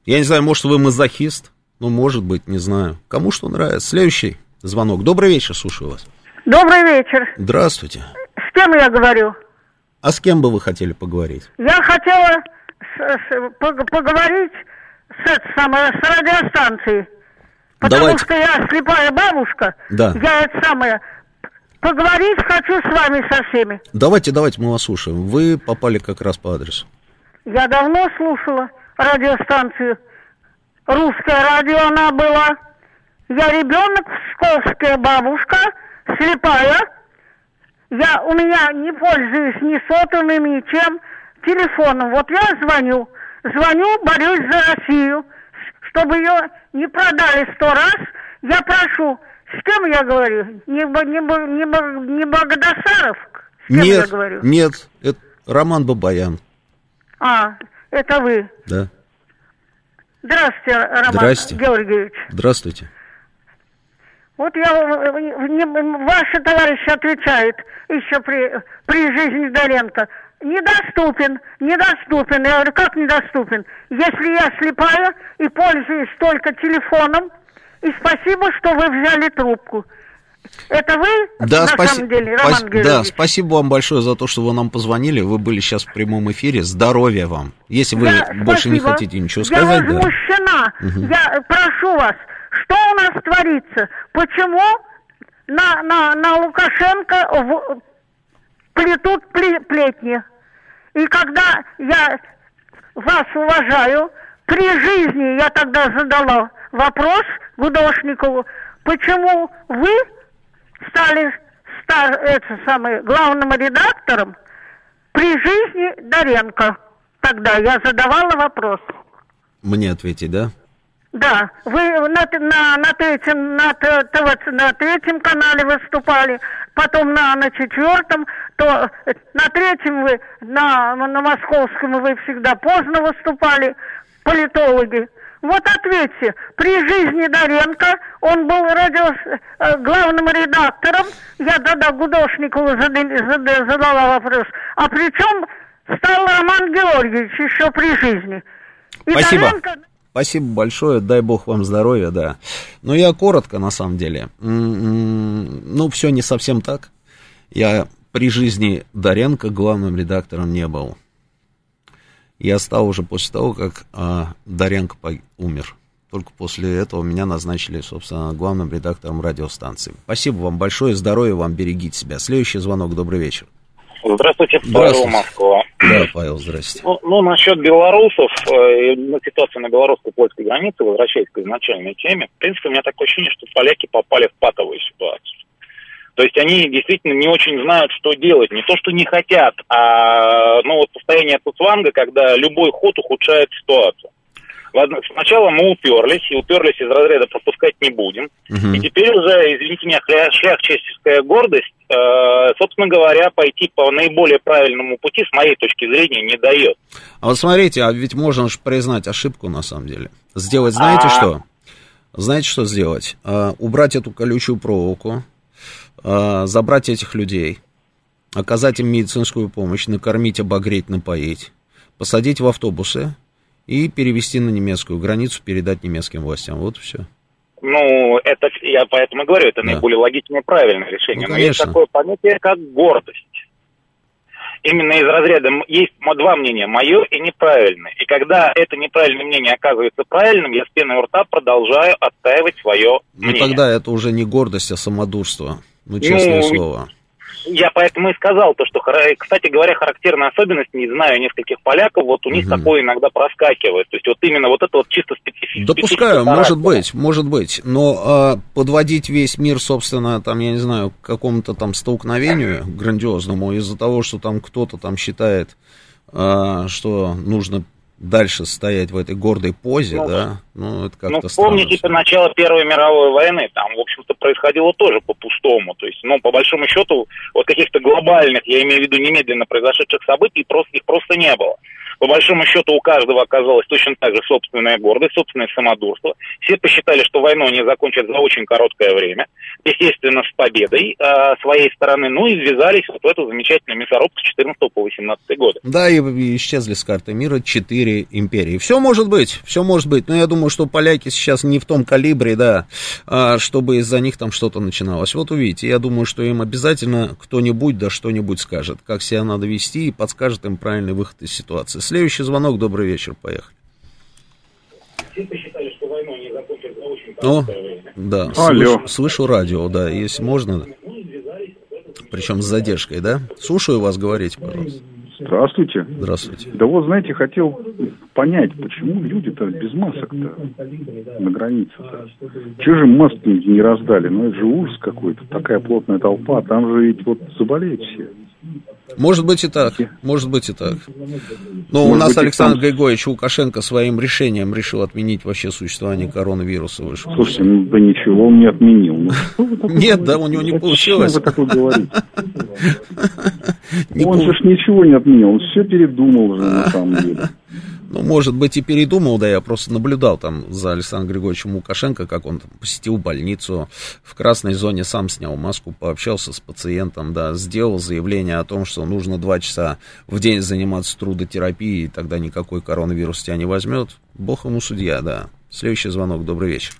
я не знаю, может, вы мазохист? Ну, может быть, не знаю. Кому что нравится. Следующий звонок. Добрый вечер, слушаю вас. Добрый вечер. Здравствуйте. С кем я говорю? А с кем бы вы хотели поговорить? Я хотела с, с, поговорить с, с, с радиостанцией. Потому Давайте. что я слепая бабушка. Да. Я это самое... Поговорить хочу с вами со всеми. Давайте, давайте, мы вас слушаем. Вы попали как раз по адресу. Я давно слушала радиостанцию. Русское радио она была. Я ребенок, псковская бабушка, слепая. Я, у меня не пользуюсь ни сотовым, ничем, телефоном. Вот я звоню, звоню, борюсь за Россию. Чтобы ее не продали сто раз, я прошу, с кем я говорю? Не, не, не, не Богдасаров? С кем нет, я говорю? Нет, это Роман Бабаян. А, это вы? Да. Здравствуйте, Роман Здравствуйте. Георгиевич. Здравствуйте. Вот я, ваши товарищи отвечают еще при, при жизни Доренко. Недоступен, недоступен. Я говорю, как недоступен? Если я слепая и пользуюсь только телефоном, и спасибо, что вы взяли трубку. Это вы, да, на спаси... самом деле, Роман спас... Да, спасибо вам большое за то, что вы нам позвонили. Вы были сейчас в прямом эфире. Здоровья вам. Если вы Я... больше спасибо. не хотите ничего сказать, Я возмущена. Да. Угу. Я прошу вас, что у нас творится? Почему на, на, на Лукашенко в... плетут плетни? И когда я вас уважаю, при жизни я тогда задала вопрос Гудошникову, почему вы стали стар, это самое, главным редактором при жизни Доренко. Тогда я задавала вопрос. Мне ответить, да? Да, вы на, на, на, третьем, на, ТВ, на третьем канале выступали, потом на, на четвертом, то на третьем вы, на, на московском вы всегда поздно выступали, политологи. Вот ответьте, при жизни Доренко он был радио, э, главным редактором, я тогда Гудошникову задала вопрос, а при чем стал Роман Георгиевич еще при жизни? И Спасибо. Доренко... Спасибо большое, дай бог вам здоровья, да. Но я коротко, на самом деле. Ну, все не совсем так. Я при жизни Доренко главным редактором не был. Я стал уже после того, как а, Доренко умер. Только после этого меня назначили, собственно, главным редактором радиостанции. Спасибо вам большое, здоровья вам, берегите себя. Следующий звонок, добрый вечер. Здравствуйте, Павел Москва. Да, Павел, здрасте. Ну, ну насчет белорусов, э, ситуация на белорусско-польской границе, возвращаясь к изначальной теме, в принципе, у меня такое ощущение, что поляки попали в патовую ситуацию. То есть они действительно не очень знают, что делать. Не то, что не хотят, а ну, вот состояние Цуцванга, когда любой ход ухудшает ситуацию. Ладно, сначала мы уперлись, и уперлись из разряда пропускать не будем. Угу. И теперь уже, извините меня, шляхческая гордость, э, собственно говоря, пойти по наиболее правильному пути, с моей точки зрения, не дает. А вот смотрите, а ведь можно же признать ошибку на самом деле. Сделать, знаете а... что? Знаете, что сделать? А, убрать эту колючую проволоку, забрать этих людей, оказать им медицинскую помощь, накормить, обогреть, напоить, посадить в автобусы и перевести на немецкую границу, передать немецким властям. Вот и все. Ну, это я поэтому говорю, это да. наиболее логичное и правильное решение. Ну, Но есть такое понятие, как гордость. Именно из разряда есть два мнения, мое и неправильное. И когда это неправильное мнение оказывается правильным, я с пеной у рта продолжаю отстаивать свое ну, мнение. Ну тогда это уже не гордость, а самодурство. Ну, честное ну, слово. Я поэтому и сказал то, что, кстати говоря, характерная особенность, не знаю, нескольких поляков, вот у них угу. такое иногда проскакивает. То есть вот именно вот это вот чисто специфическое. Допускаю, может быть, может быть. Но а, подводить весь мир, собственно, там, я не знаю, к какому-то там столкновению грандиозному из-за того, что там кто-то там считает, а, что нужно дальше стоять в этой гордой позе, ну, да, ну, это как-то Ну, вспомните странно. начало Первой мировой войны, там, в общем-то, происходило тоже по-пустому, то есть, ну, по большому счету, вот каких-то глобальных, я имею в виду немедленно произошедших событий, просто, их просто не было. По большому счету у каждого оказалось точно так же собственная гордость, собственное самодурство. Все посчитали, что войну они закончат за очень короткое время, естественно, с победой э, своей стороны, ну и ввязались вот в эту замечательную мясорубку с 14 по 18 годы. Да, и, и исчезли с карты мира четыре империи. Все может быть, все может быть, но я думаю, что поляки сейчас не в том калибре, да, а, чтобы из-за них там что-то начиналось. Вот увидите, я думаю, что им обязательно кто-нибудь да что-нибудь скажет, как себя надо вести и подскажет им правильный выход из ситуации. Следующий звонок, добрый вечер, поехали. О, да, Алло. Слышу, слышу радио, да, если можно. Причем с задержкой, да? Слушаю вас, говорите, пожалуйста. Здравствуйте. Здравствуйте. Да вот, знаете, хотел понять, почему люди-то без масок-то на границе-то. Чего же маски не раздали? Ну, это же ужас какой-то, такая плотная толпа, там же ведь вот заболеют все. Может быть и так, может быть и так. Но может у нас Александр Григорьевич Лукашенко своим решением решил отменить вообще существование коронавируса. Вышел. Слушайте, ну да ничего он не отменил. Ну, Нет, да, у него не получилось. Вы такое говорите? Он же ничего не отменил, он все передумал уже на самом деле. Ну, может быть, и передумал, да, я просто наблюдал там за Александром Григорьевичем Лукашенко, как он посетил больницу, в красной зоне сам снял маску, пообщался с пациентом, да, сделал заявление о том, что нужно два часа в день заниматься трудотерапией, и тогда никакой коронавирус тебя не возьмет. Бог ему судья, да. Следующий звонок, добрый вечер.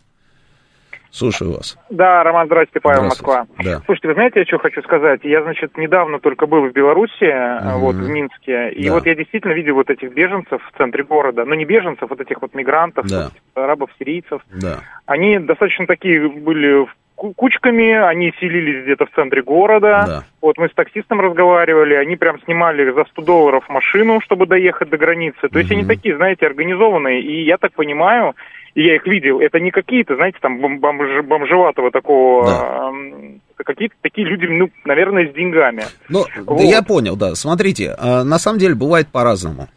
Слушаю вас. Да, Роман, здравствуйте, Павел, Москва. Да. Слушайте, вы знаете, я что хочу сказать? Я, значит, недавно только был в Беларуси, mm-hmm. вот, в Минске, и да. вот я действительно видел вот этих беженцев в центре города, ну, не беженцев, вот этих вот мигрантов, да. арабов, сирийцев. Да. Они достаточно такие были кучками, они селились где-то в центре города. Да. Вот мы с таксистом разговаривали, они прям снимали за 100 долларов машину, чтобы доехать до границы. То mm-hmm. есть они такие, знаете, организованные. И я так понимаю, и я их видел, это не какие-то, знаете, там бомж, бомжеватого такого, да. э, какие-то такие люди, ну, наверное, с деньгами. Ну, вот. да я понял, да. Смотрите, э, на самом деле бывает по-разному.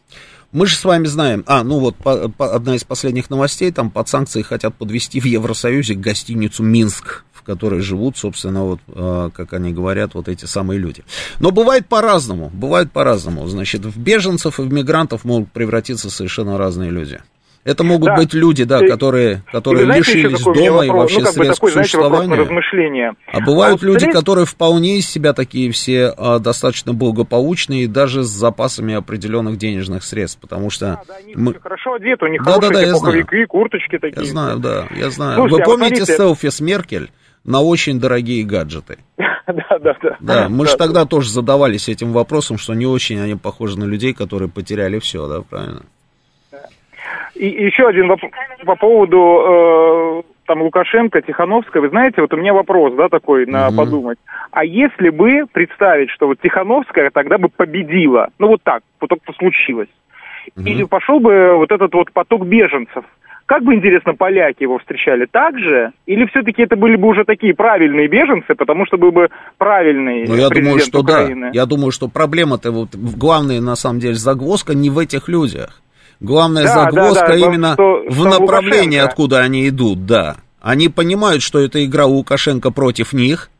Мы же с вами знаем, а, ну вот по, по, одна из последних новостей, там под санкции хотят подвести в Евросоюзе гостиницу Минск, в которой живут, собственно, вот, э, как они говорят, вот эти самые люди. Но бывает по-разному, бывает по-разному. Значит, в беженцев и в мигрантов могут превратиться совершенно разные люди. Это могут да. быть люди, да, которые, которые знаете, лишились дома и вообще ну, как бы такой, существования. Знаете. А бывают а вот люди, встреч... которые вполне из себя такие все а, достаточно благополучные, даже с запасами определенных денежных средств, потому что... Да, да, они мы... хорошо одеты, у них да, хорошие да, да, я знаю. курточки такие. Я знаю, да, я знаю. Слушайте, Вы а помните смотрите... селфи с Меркель на очень дорогие гаджеты? Да, да, да. Да, мы же тогда тоже задавались этим вопросом, что не очень они похожи на людей, которые потеряли все, да, правильно? И, еще один вопрос по поводу э, там Лукашенко, Тихановская. Вы знаете, вот у меня вопрос, да, такой на угу. подумать. А если бы представить, что вот Тихановская тогда бы победила, ну вот так, вот только случилось, угу. и пошел бы вот этот вот поток беженцев, как бы, интересно, поляки его встречали так же? Или все-таки это были бы уже такие правильные беженцы, потому что был бы правильный Ну, я думаю, что Украины? да. Я думаю, что проблема-то, вот, главная, на самом деле, загвоздка не в этих людях. Главная да, загвоздка да, да, именно что, в что направлении, Лукашенко. откуда они идут, да. Они понимают, что это игра Лукашенко против них,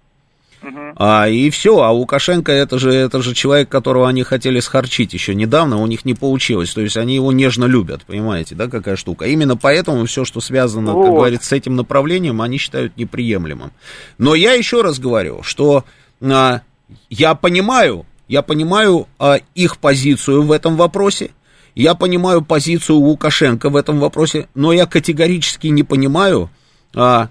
угу. а, и все, а Лукашенко это же, это же человек, которого они хотели схарчить еще недавно, у них не получилось, то есть они его нежно любят, понимаете, да, какая штука. Именно поэтому все, что связано, вот. как говорится, с этим направлением, они считают неприемлемым. Но я еще раз говорю, что а, я понимаю, я понимаю а, их позицию в этом вопросе, я понимаю позицию Лукашенко в этом вопросе, но я категорически не понимаю а,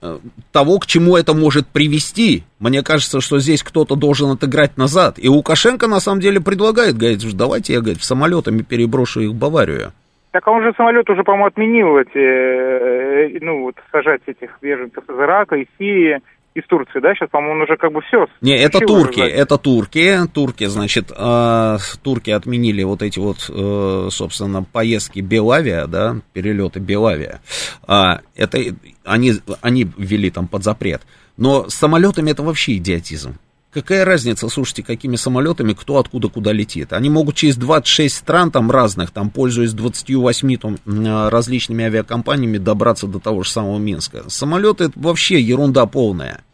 а, того, к чему это может привести. Мне кажется, что здесь кто-то должен отыграть назад. И Лукашенко на самом деле предлагает, говорит, давайте я, говорит, самолетами переброшу их в Баварию. Так а он же самолет уже, по-моему, отменил эти, э, ну, вот, сажать этих беженцев из Ирака, из Сирии из Турции, да? Сейчас, по-моему, уже как бы все. Не, это турки, уже, это турки. Турки, значит, э, турки отменили вот эти вот, э, собственно, поездки Белавия, да, перелеты Белавия. А, это они, они ввели там под запрет. Но с самолетами это вообще идиотизм. Какая разница, слушайте, какими самолетами, кто откуда куда летит? Они могут через 26 стран там разных, там, пользуясь 28 там, различными авиакомпаниями, добраться до того же самого Минска. Самолеты это вообще ерунда полная.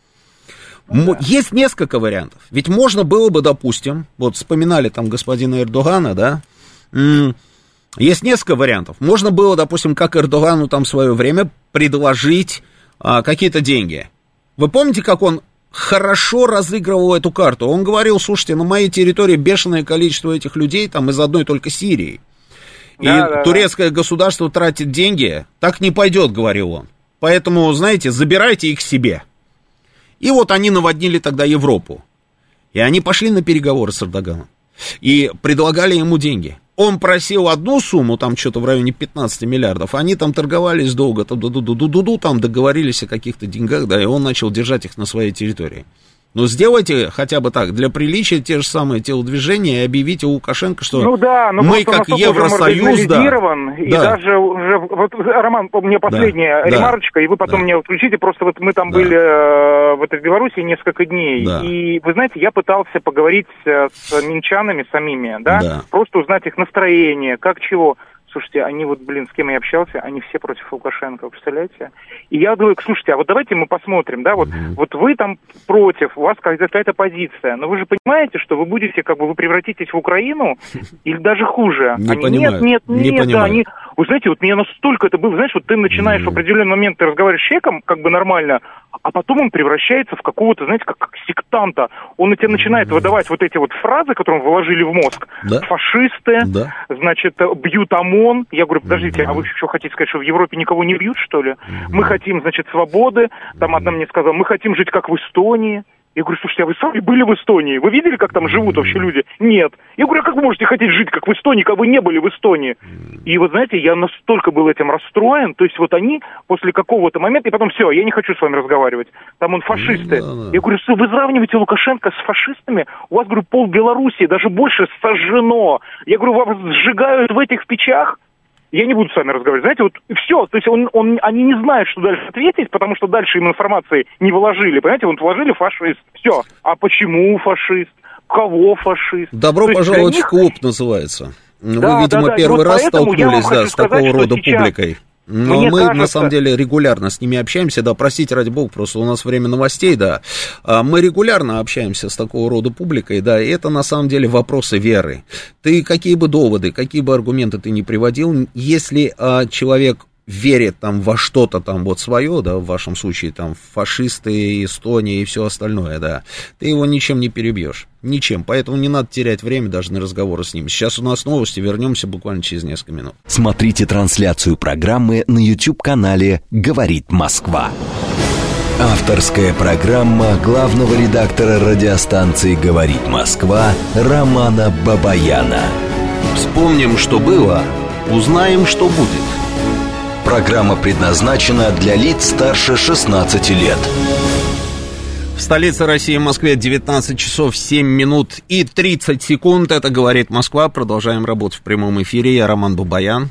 Ну, да. Есть несколько вариантов. Ведь можно было бы, допустим, вот вспоминали там господина Эрдогана, да, есть несколько вариантов. Можно было, допустим, как Эрдогану там в свое время предложить а, какие-то деньги. Вы помните, как он хорошо разыгрывал эту карту. Он говорил, слушайте, на моей территории бешеное количество этих людей, там из одной только Сирии. И да, да, турецкое да. государство тратит деньги, так не пойдет, говорил он. Поэтому, знаете, забирайте их себе. И вот они наводнили тогда Европу. И они пошли на переговоры с Эрдоганом. И предлагали ему деньги. Он просил одну сумму, там что-то в районе 15 миллиардов, они там торговались долго, там, ду -ду -ду -ду -ду, там договорились о каких-то деньгах, да, и он начал держать их на своей территории. Ну, сделайте хотя бы так, для приличия те же самые телодвижения и объявите Лукашенко, что ну, да, но мы как Евросоюз, да, и да. даже уже, вот, Роман, мне последняя да, ремарочка, да, и вы потом да. мне включите, просто вот мы там да. были э, в этой Беларуси несколько дней, да. и вы знаете, я пытался поговорить с минчанами самими, да, да, просто узнать их настроение, как чего. Слушайте, они вот, блин, с кем я общался, они все против Лукашенко, представляете? И я говорю, слушайте, а вот давайте мы посмотрим, да, вот, mm-hmm. вот вы там против, у вас какая-то позиция, но вы же понимаете, что вы будете, как бы, вы превратитесь в Украину, или даже хуже. Не они, понимаю. Нет, нет, не нет, понимаю. да, они, вы знаете, вот меня настолько это было, знаешь, вот ты начинаешь mm-hmm. в определенный момент, ты разговариваешь с человеком, как бы нормально, а потом он превращается в какого-то, знаете, как, как сектанта. Он на тебя начинает mm-hmm. выдавать вот эти вот фразы, которые вложили в мозг. Да? Фашисты, да? значит, бьют ОМОН. Я говорю, подождите, mm-hmm. а вы что хотите сказать, что в Европе никого не бьют, что ли? Mm-hmm. Мы хотим, значит, свободы. Там одна мне сказала, мы хотим жить как в Эстонии. Я говорю, слушайте, а вы сами были в Эстонии? Вы видели, как там живут вообще люди? Нет. Я говорю, а как вы можете хотеть жить, как в Эстонии, как вы не были в Эстонии? И вот знаете, я настолько был этим расстроен, то есть вот они после какого-то момента, и потом все, я не хочу с вами разговаривать, там он фашисты. Я говорю, что вы сравниваете Лукашенко с фашистами? У вас, говорю, пол Белоруссии, даже больше сожжено. Я говорю, вас сжигают в этих печах? Я не буду с вами разговаривать. Знаете, вот все, то есть он, он, они не знают, что дальше ответить, потому что дальше им информации не вложили. Понимаете, вот вложили фашист. Все. А почему фашист? Кого фашист? Добро то пожаловать них... в клуб называется. Да, Вы, видимо, да, да. первый вот раз столкнулись да, с такого рода сейчас... публикой. Но Мне мы, кажется... на самом деле, регулярно с ними общаемся, да, простите, ради бога, просто у нас время новостей, да. А, мы регулярно общаемся с такого рода публикой, да, и это, на самом деле, вопросы веры. Ты какие бы доводы, какие бы аргументы ты не приводил, если а, человек верит там во что-то там вот свое, да, в вашем случае там фашисты, Эстония и все остальное, да, ты его ничем не перебьешь, ничем, поэтому не надо терять время даже на разговоры с ним. Сейчас у нас новости, вернемся буквально через несколько минут. Смотрите трансляцию программы на YouTube-канале «Говорит Москва». Авторская программа главного редактора радиостанции «Говорит Москва» Романа Бабаяна. Вспомним, что было, узнаем, что будет – Программа предназначена для лиц старше 16 лет. В столице России, Москве, 19 часов 7 минут и 30 секунд. Это «Говорит Москва». Продолжаем работу в прямом эфире. Я Роман Бабаян.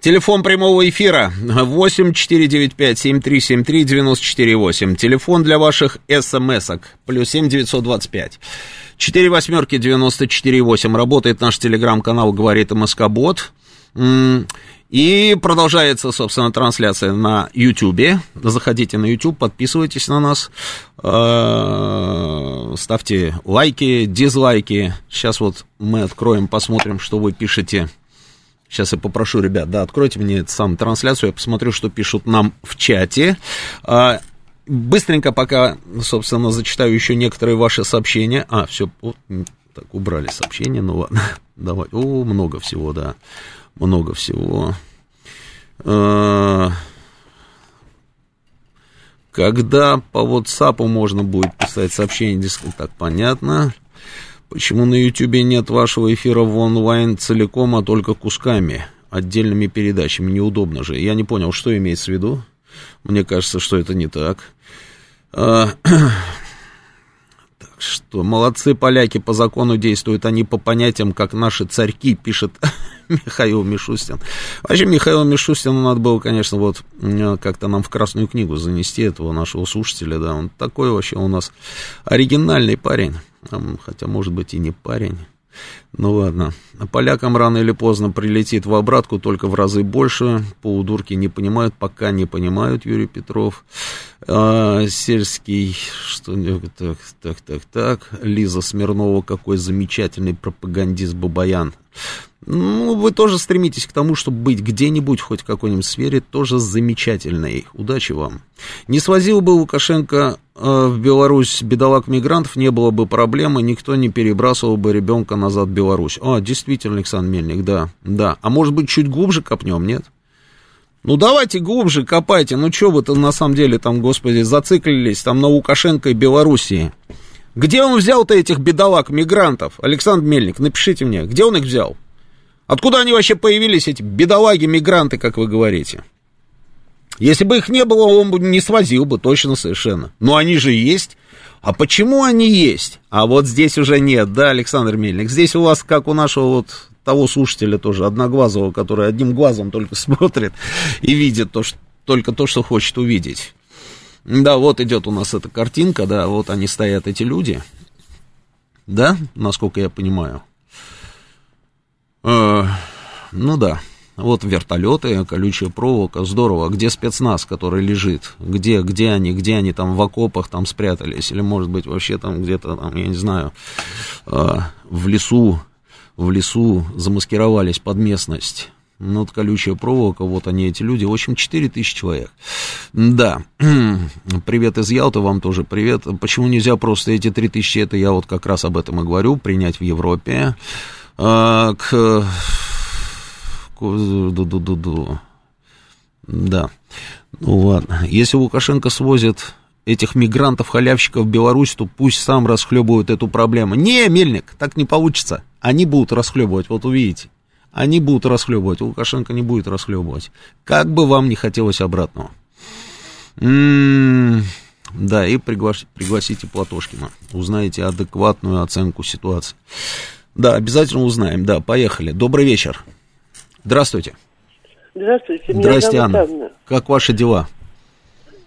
Телефон прямого эфира 8 495 7373 94 Телефон для ваших смс-ок. Плюс 7 925. 4 восьмерки 94 8. Работает наш телеграм-канал «Говорит МСК-бот». И продолжается, собственно, трансляция на YouTube. Заходите на YouTube, подписывайтесь на нас, э, ставьте лайки, дизлайки. Сейчас вот мы откроем, посмотрим, что вы пишете. Сейчас я попрошу ребят, да, откройте мне сам трансляцию, я посмотрю, что пишут нам в чате. А, быстренько пока, собственно, зачитаю еще некоторые ваши сообщения. А, все, так, убрали сообщения, ну ладно, давай. О, много всего, да много всего. А, когда по WhatsApp можно будет писать сообщение, дескать, так понятно. Почему на YouTube нет вашего эфира в онлайн целиком, а только кусками, отдельными передачами? Неудобно же. Я не понял, что имеется в виду. Мне кажется, что это не так. А, что молодцы поляки, по закону действуют они по понятиям, как наши царьки, пишет Михаил Мишустин. Вообще, Михаил Мишустину надо было, конечно, вот как-то нам в Красную книгу занести этого нашего слушателя, да, он такой вообще у нас оригинальный парень, хотя, может быть, и не парень. Ну ладно. Полякам рано или поздно прилетит в обратку, только в разы больше. Полудурки не понимают, пока не понимают, Юрий Петров. А, сельский, что так, так, так, так. Лиза Смирнова, какой замечательный пропагандист Бабаян. Ну, вы тоже стремитесь к тому, чтобы быть где-нибудь, хоть в какой-нибудь сфере, тоже замечательной. Удачи вам. Не свозил бы Лукашенко э, в Беларусь бедолаг-мигрантов, не было бы проблемы, никто не перебрасывал бы ребенка назад в Беларусь. А, действительно, Александр Мельник, да, да. А может быть, чуть глубже копнем, нет? Ну, давайте глубже копайте. Ну, что вы-то на самом деле там, господи, зациклились там на Лукашенко и Белоруссии? Где он взял-то этих бедолаг-мигрантов? Александр Мельник, напишите мне, где он их взял? Откуда они вообще появились, эти бедолаги, мигранты, как вы говорите? Если бы их не было, он бы не свозил бы, точно совершенно. Но они же есть. А почему они есть? А вот здесь уже нет, да, Александр Мельник? Здесь у вас, как у нашего вот того слушателя тоже, одноглазого, который одним глазом только смотрит и видит то, что, только то, что хочет увидеть. Да, вот идет у нас эта картинка, да, вот они стоят, эти люди. Да, насколько я понимаю. Э, ну да, вот вертолеты, колючая проволока, здорово. Где спецназ, который лежит? Где, где они, где они там в окопах там спрятались? Или, может быть, вообще там где-то, там, я не знаю, э, в лесу, в лесу замаскировались под местность. Ну, вот колючая проволока, вот они, эти люди. В общем, 4 тысячи человек. Да. Привет из Ялты, вам тоже привет. Почему нельзя просто эти 3 тысячи, это я вот как раз об этом и говорю, принять в Европе. А, к... Да. Ну ладно. Если Лукашенко свозит этих мигрантов-халявщиков в Беларусь, то пусть сам расхлебывают эту проблему. Не, Мельник, так не получится. Они будут расхлебывать, вот увидите. Они будут расхлебывать, Лукашенко не будет расхлебывать. Как бы вам не хотелось обратного. М-м-м, да, и приглас... пригласите Платошкина. Узнаете адекватную оценку ситуации. Да, обязательно узнаем. Да, поехали. Добрый вечер. Здравствуйте. Здравствуйте. Меня Здрасте, Анна. Анна. Как ваши дела?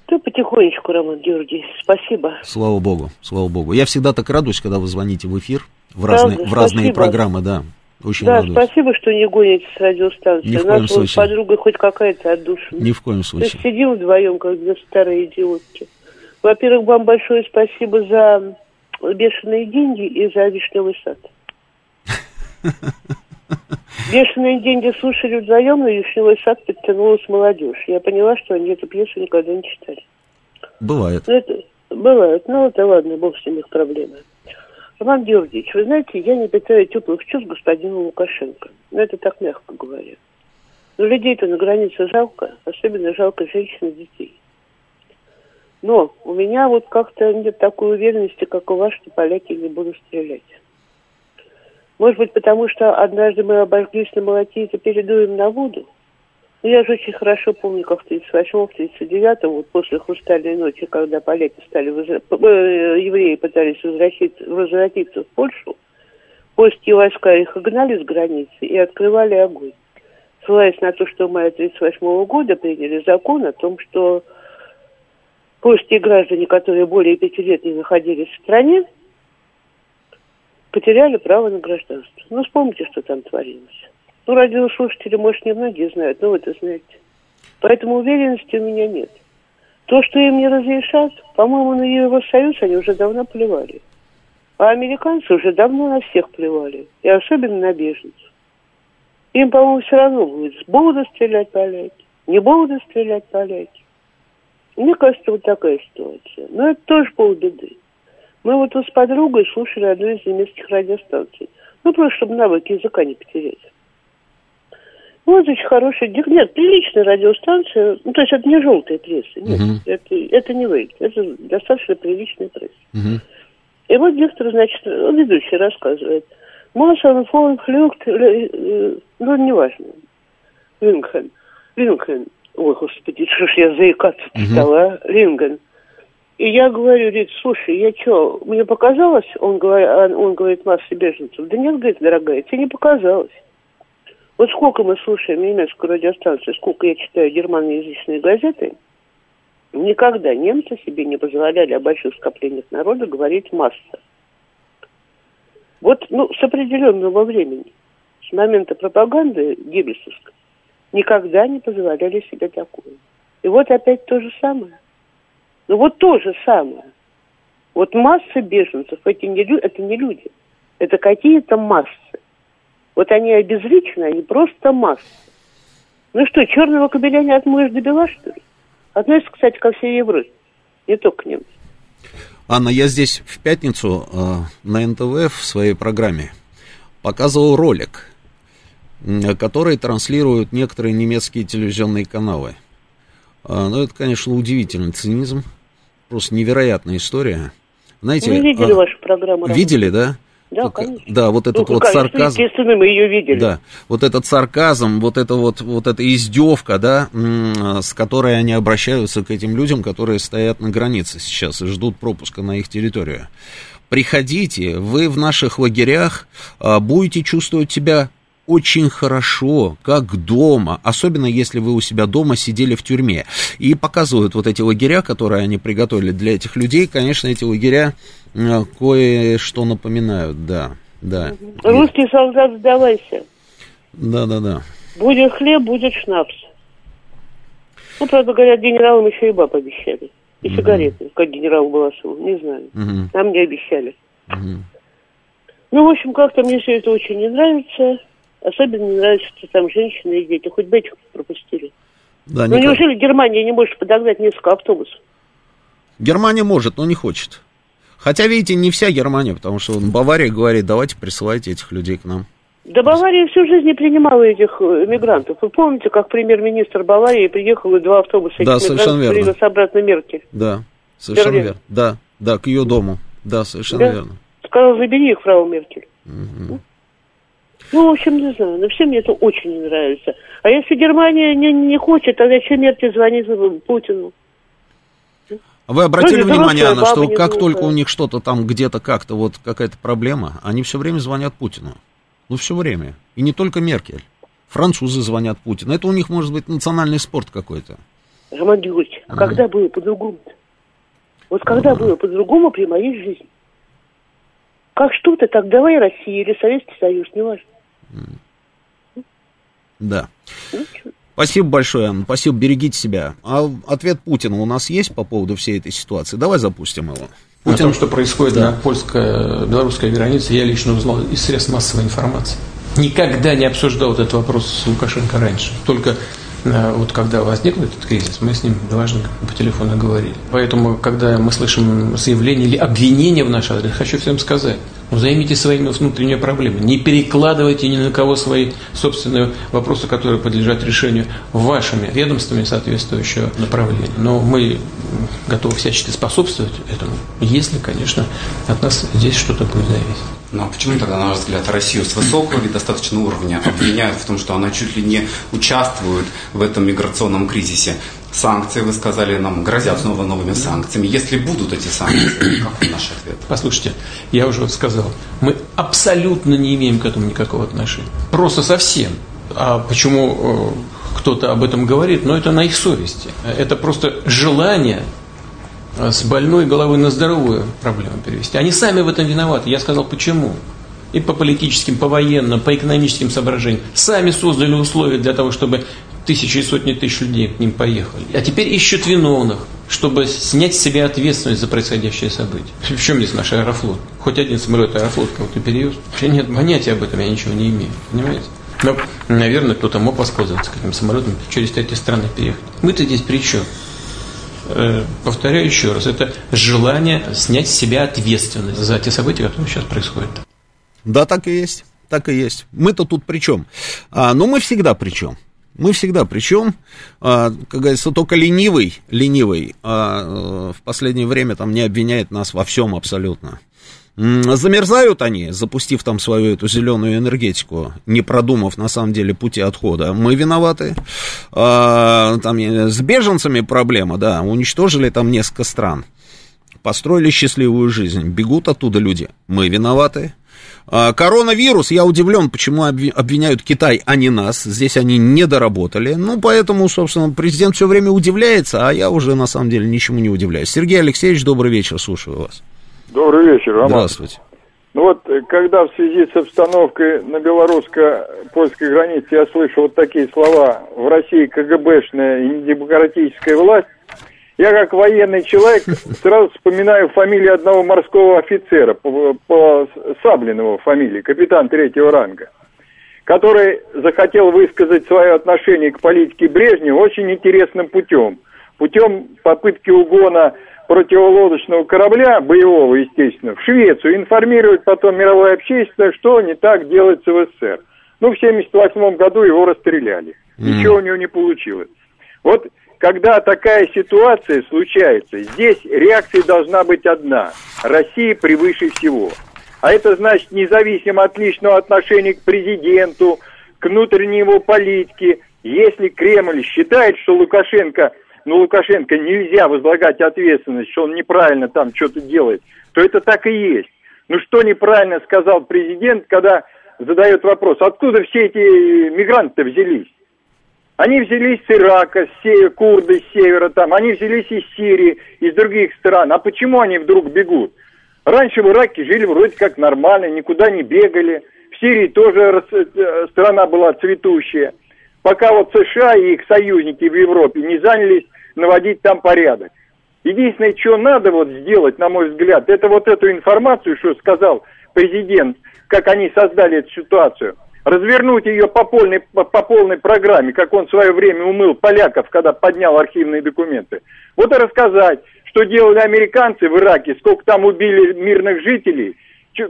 Да потихонечку, Роман Георгиевич. Спасибо. Слава богу, слава богу. Я всегда так радуюсь, когда вы звоните в эфир, в разные, в разные программы, да. Очень да, радуюсь. спасибо, что не гоните с радиостанции. Ни в У нас коем случае. вот подруга хоть какая-то отдушина. Ни в коем То случае. есть сидим вдвоем, как две старые идиотки. Во-первых, вам большое спасибо за бешеные деньги и за вишневый сад. Бешеные деньги слушали вдвоем, но вишневый сад подтянулась молодежь. Я поняла, что они эту пьесу никогда не читали. Бывает. Ну, это бывает. Ну, это ладно, бог с ним их проблемы. Роман Георгиевич, вы знаете, я не питаю теплых чувств господину Лукашенко. Ну, это так мягко говоря. Но людей-то на границе жалко, особенно жалко женщин и детей. Но у меня вот как-то нет такой уверенности, как у вас, что поляки не будут стрелять. Может быть, потому что однажды мы обожглись на молоте и теперь на воду? Но я же очень хорошо помню, как в 38-м, в 39-м, вот после «Хрустальной ночи», когда поляки стали, возра- э, евреи пытались возвратиться, возвратиться в Польшу, польские войска их гнали с границы и открывали огонь. Ссылаясь на то, что мы 1938 года приняли закон о том, что польские граждане, которые более пяти лет не находились в стране, потеряли право на гражданство. Ну, вспомните, что там творилось. Ну, радиослушатели, может, не многие знают, но вы это знаете. Поэтому уверенности у меня нет. То, что им не разрешат, по-моему, на Евросоюз они уже давно плевали. А американцы уже давно на всех плевали. И особенно на беженцев. Им, по-моему, все равно будет, будут стрелять поляки, не будут стрелять поляки. Мне кажется, вот такая ситуация. Но это тоже полбеды. Мы вот с подругой слушали одну из немецких радиостанций. Ну, просто чтобы навыки языка не потерять. Вот очень хорошая, нет, приличная радиостанция, ну, то есть это не желтая пресса, нет, Мгм. это, это не вы, это достаточно приличная пресса. Мгм. И вот диктор, значит, ну, ведущий рассказывает. Масса, фон, флюкт, э, ну, неважно. Линген. Линген. Ой, господи, что ж я заикаться стала, а? Линген. И я говорю, говорит, слушай, я что, мне показалось? Он, говорит, он говорит, масса беженцев. Да нет, говорит, дорогая, тебе не показалось. Вот сколько мы слушаем немецкую радиостанцию, сколько я читаю германоязычные газеты, никогда немцы себе не позволяли о больших скоплениях народа говорить масса. Вот, ну, с определенного времени, с момента пропаганды геббельсовской, никогда не позволяли себе такое. И вот опять то же самое. Ну вот то же самое. Вот масса беженцев, эти не, лю- это не люди, это какие-то массы. Вот они обезличены, они просто массы. Ну что, черного кобеля не отмоешь до бела, что ли? Относится, кстати, ко всей Европе, не только к немцам. Анна, я здесь в пятницу э, на НТВ в своей программе показывал ролик, который транслируют некоторые немецкие телевизионные каналы. А, ну, это, конечно, удивительный цинизм, просто невероятная история. Знаете, Мы видели а, вашу программу. Видели, да? Да, Только- конечно. Да, вот этот Ну, вот конечно, сарказм. Естественно, мы ее видели. Да, вот этот сарказм, вот это вот, вот эта издевка, да, с которой они обращаются к этим людям, которые стоят на границе сейчас и ждут пропуска на их территорию. Приходите, вы в наших лагерях а, будете чувствовать себя очень хорошо, как дома, особенно если вы у себя дома сидели в тюрьме. И показывают вот эти лагеря, которые они приготовили для этих людей. Конечно, эти лагеря э, кое-что напоминают, да, да. Русский солдат, сдавайся. Да, да, да. Будет хлеб, будет шнапс. Ну, правда, говорят, генералам еще и баб обещали. И сигареты, как генерал Баласову, не знаю. Мгм. Нам не обещали. Мгм. Ну, в общем, как-то мне все это очень не нравится. Особенно не нравится, что там женщины и дети. Хоть бы этих пропустили. Да, ну, никак- неужели Германия не может подогнать несколько автобусов? Германия может, но не хочет. Хотя, видите, не вся Германия, потому что Бавария говорит, давайте присылайте этих людей к нам. Да Бавария всю жизнь не принимала этих э, мигрантов. Вы помните, как премьер-министр Баварии приехал и два автобуса этих Да, совершенно мигрантов верно. привез обратно Меркель? Да, совершенно Берлин. верно. Да, да, к ее дому. Да, совершенно Да. верно. Сказал, забери их, фрау Меркель. Ну, в общем, не знаю, но всем мне это очень не нравится. А если Германия не, не хочет, тогда чем Меркель звонит Путину? А Вы обратили Вроде внимание, Анна, что как глупая. только у них что-то там где-то как-то вот какая-то проблема, они все время звонят Путину. Ну, все время. И не только Меркель. Французы звонят Путину. Это у них может быть национальный спорт какой-то. Роман Георгиевич, а когда было по-другому-то? Вот когда было по-другому при моей жизни? Как что-то, так давай Россия или Советский Союз, неважно. Да. Спасибо большое, Анна. Спасибо, берегите себя. А ответ Путина у нас есть по поводу всей этой ситуации? Давай запустим его. Путин... О том, что происходит да. на польско-белорусской границе, я лично узнал из средств массовой информации. Никогда не обсуждал этот вопрос с Лукашенко раньше. Только вот когда возник этот кризис, мы с ним дважды по телефону говорили. Поэтому, когда мы слышим заявление или обвинение в наш адрес, хочу всем сказать, ну, займите своими внутренними проблемами. Не перекладывайте ни на кого свои собственные вопросы, которые подлежат решению вашими ведомствами соответствующего направления. Но мы готовы всячески способствовать этому, если, конечно, от нас здесь что-то будет зависеть. Ну а почему тогда, на ваш взгляд, Россию с высокого или достаточного уровня обвиняют в том, что она чуть ли не участвует в этом миграционном кризисе? Санкции, вы сказали, нам грозят снова новыми санкциями. Если будут эти санкции, какой наш ответ? Послушайте, я уже сказал, мы абсолютно не имеем к этому никакого отношения. Просто совсем. А почему э, кто-то об этом говорит? Но это на их совести. Это просто желание с больной головы на здоровую проблему перевести. Они сами в этом виноваты. Я сказал, почему. И по политическим, по военным, по экономическим соображениям. Сами создали условия для того, чтобы тысячи и сотни тысяч людей к ним поехали. А теперь ищут виновных, чтобы снять с себя ответственность за происходящее событие. В чем здесь наш аэрофлот? Хоть один самолет аэрофлот кого-то перевез? Нет понятия об этом, я ничего не имею. Понимаете? Но, наверное, кто-то мог воспользоваться этим самолетом через эти страны переехать. Мы-то здесь при чем? Э, повторяю еще раз, это желание снять с себя ответственность за те события, которые сейчас происходят. Да, так и есть. Так и есть. Мы-то тут при чем? А, но мы всегда при чем. Мы всегда причем, а, как говорится, только ленивый, ленивый а, э, в последнее время там не обвиняет нас во всем абсолютно. Замерзают они, запустив там свою эту зеленую энергетику, не продумав на самом деле пути отхода. Мы виноваты. А, там с беженцами проблема, да, уничтожили там несколько стран. Построили счастливую жизнь, бегут оттуда люди. Мы виноваты. А, коронавирус, я удивлен, почему обвиняют Китай, а не нас. Здесь они не доработали. Ну, поэтому, собственно, президент все время удивляется, а я уже на самом деле ничему не удивляюсь. Сергей Алексеевич, добрый вечер, слушаю вас. Добрый вечер, Роман. Здравствуйте. Ну вот, э, когда в связи с обстановкой на белорусско-польской границе я слышу вот такие слова «в России КГБшная и недемократическая власть», я как военный человек сразу вспоминаю фамилию одного морского офицера, по, по Саблинову фамилии, капитан третьего ранга, который захотел высказать свое отношение к политике Брежнева очень интересным путем. Путем попытки угона противолодочного корабля, боевого, естественно, в Швецию, информирует потом мировое общество, что не так делается в СССР. Ну, в 1978 году его расстреляли. Ничего у него не получилось. Вот когда такая ситуация случается, здесь реакция должна быть одна. Россия превыше всего. А это значит, независимо от личного отношения к президенту, к внутренней его политике, если Кремль считает, что Лукашенко – ну, Лукашенко нельзя возлагать ответственность, что он неправильно там что-то делает, то это так и есть. Ну, что неправильно сказал президент, когда задает вопрос, откуда все эти мигранты взялись? Они взялись с Ирака, с севера, курды с севера там, они взялись из Сирии, из других стран. А почему они вдруг бегут? Раньше в Ираке жили вроде как нормально, никуда не бегали. В Сирии тоже э, страна была цветущая. Пока вот США и их союзники в Европе не занялись наводить там порядок. Единственное, что надо вот сделать, на мой взгляд, это вот эту информацию, что сказал президент, как они создали эту ситуацию, развернуть ее по полной, по, по полной программе, как он в свое время умыл поляков, когда поднял архивные документы. Вот и рассказать, что делали американцы в Ираке, сколько там убили мирных жителей,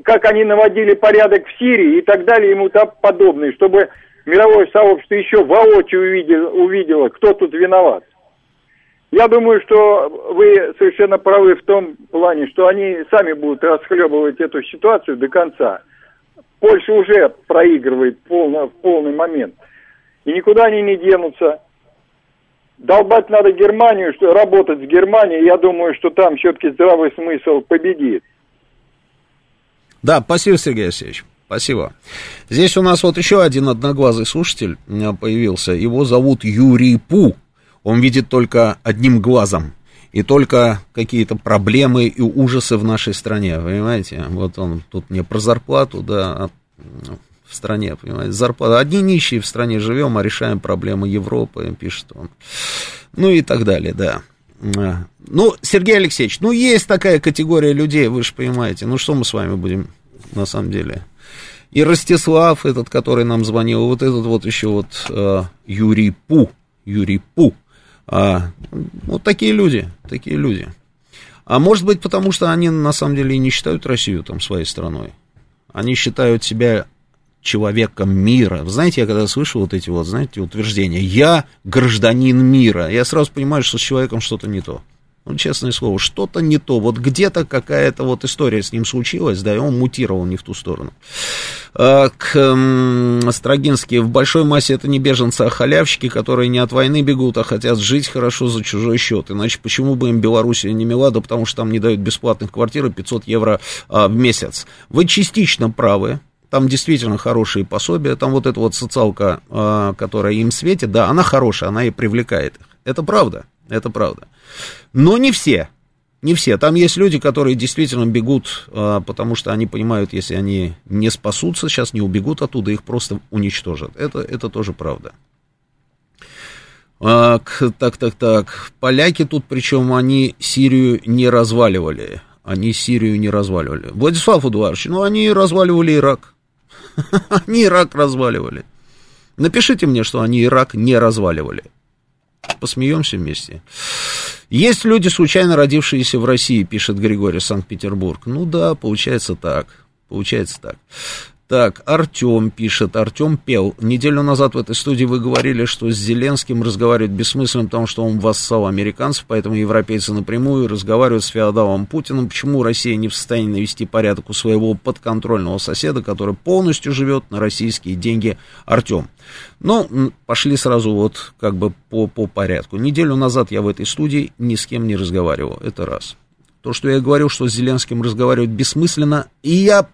как они наводили порядок в Сирии и так далее, ему тому подобное, чтобы мировое сообщество еще воочию увидело, увидело кто тут виноват. Я думаю, что вы совершенно правы в том плане, что они сами будут расхлебывать эту ситуацию до конца. Польша уже проигрывает полно, в полный момент. И никуда они не денутся. Долбать надо Германию, что работать с Германией, я думаю, что там все-таки здравый смысл победит. Да, спасибо, Сергей Алексеевич. Спасибо. Здесь у нас вот еще один одноглазый слушатель появился. Его зовут Юрий Пу он видит только одним глазом. И только какие-то проблемы и ужасы в нашей стране, понимаете? Вот он тут мне про зарплату, да, в стране, понимаете, зарплата. Одни нищие в стране живем, а решаем проблемы Европы, пишет он. Ну и так далее, да. А, ну, Сергей Алексеевич, ну есть такая категория людей, вы же понимаете. Ну что мы с вами будем на самом деле? И Ростислав, этот, который нам звонил, вот этот вот еще вот э, Юрий Пу, Юрий Пу. А, вот такие люди, такие люди. А может быть, потому что они на самом деле и не считают Россию там своей страной. Они считают себя человеком мира. Вы знаете, я когда слышу вот эти вот, знаете, утверждения, я гражданин мира, я сразу понимаю, что с человеком что-то не то ну, честное слово, что-то не то. Вот где-то какая-то вот история с ним случилась, да, и он мутировал не в ту сторону. А, к Строгински, в большой массе это не беженцы, а халявщики, которые не от войны бегут, а хотят жить хорошо за чужой счет. Иначе почему бы им Белоруссия не мила? Да потому что там не дают бесплатных квартир и 500 евро а, в месяц. Вы частично правы, там действительно хорошие пособия, там вот эта вот социалка, а, которая им светит, да, она хорошая, она и привлекает их. Это правда, это правда. Но не все. Не все. Там есть люди, которые действительно бегут, а, потому что они понимают, если они не спасутся, сейчас не убегут оттуда, их просто уничтожат. Это, это тоже правда. А, так, так, так. Поляки тут, причем они Сирию не разваливали. Они Сирию не разваливали. Владислав Эдуардович, ну они разваливали Ирак. Они Ирак разваливали. Напишите мне, что они Ирак не разваливали. Посмеемся вместе. Есть люди, случайно родившиеся в России, пишет Григорий Санкт-Петербург. Ну да, получается так. Получается так. Так, Артем пишет, Артем пел. Неделю назад в этой студии вы говорили, что с Зеленским разговаривать бессмысленно, потому что он вассал американцев, поэтому европейцы напрямую разговаривают с феодалом Путиным. Почему Россия не в состоянии навести порядок у своего подконтрольного соседа, который полностью живет на российские деньги Артем? Ну, пошли сразу вот как бы по, по порядку. Неделю назад я в этой студии ни с кем не разговаривал, это раз. То, что я говорил, что с Зеленским разговаривать бессмысленно, и я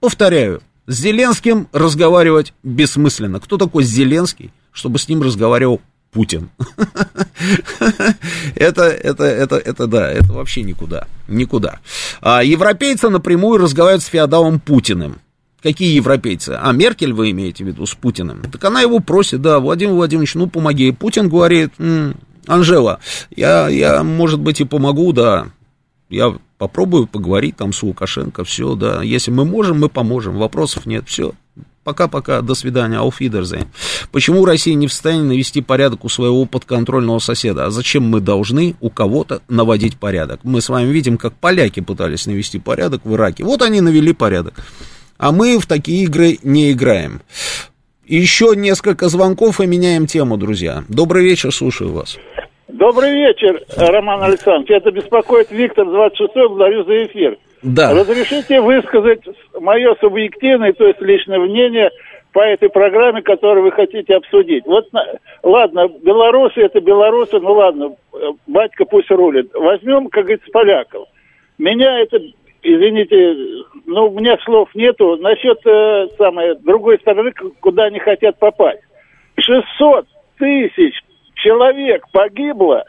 повторяю, с Зеленским разговаривать бессмысленно. Кто такой Зеленский, чтобы с ним разговаривал Путин? это, это, это, это, да, это вообще никуда, никуда. А европейцы напрямую разговаривают с феодалом Путиным. Какие европейцы? А Меркель вы имеете в виду с Путиным? Так она его просит, да, Владимир Владимирович, ну помоги. Путин говорит, Анжела, я, я, может быть, и помогу, да, я попробую поговорить там с Лукашенко, все, да. Если мы можем, мы поможем, вопросов нет, все. Пока-пока, до свидания, ауфидерзейн. Почему Россия не в состоянии навести порядок у своего подконтрольного соседа? А зачем мы должны у кого-то наводить порядок? Мы с вами видим, как поляки пытались навести порядок в Ираке. Вот они навели порядок. А мы в такие игры не играем. Еще несколько звонков и меняем тему, друзья. Добрый вечер, слушаю вас. Добрый вечер, Роман Александрович. Это беспокоит Виктор 26 благодарю за эфир. Да. Разрешите высказать мое субъективное, то есть личное мнение по этой программе, которую вы хотите обсудить. Вот, ладно, белорусы это белорусы, ну ладно, батька пусть рулит. Возьмем, как говорится, поляков. Меня это, извините, ну, у меня слов нету. Насчет э, самой другой стороны, куда они хотят попасть. 600 тысяч человек погибло,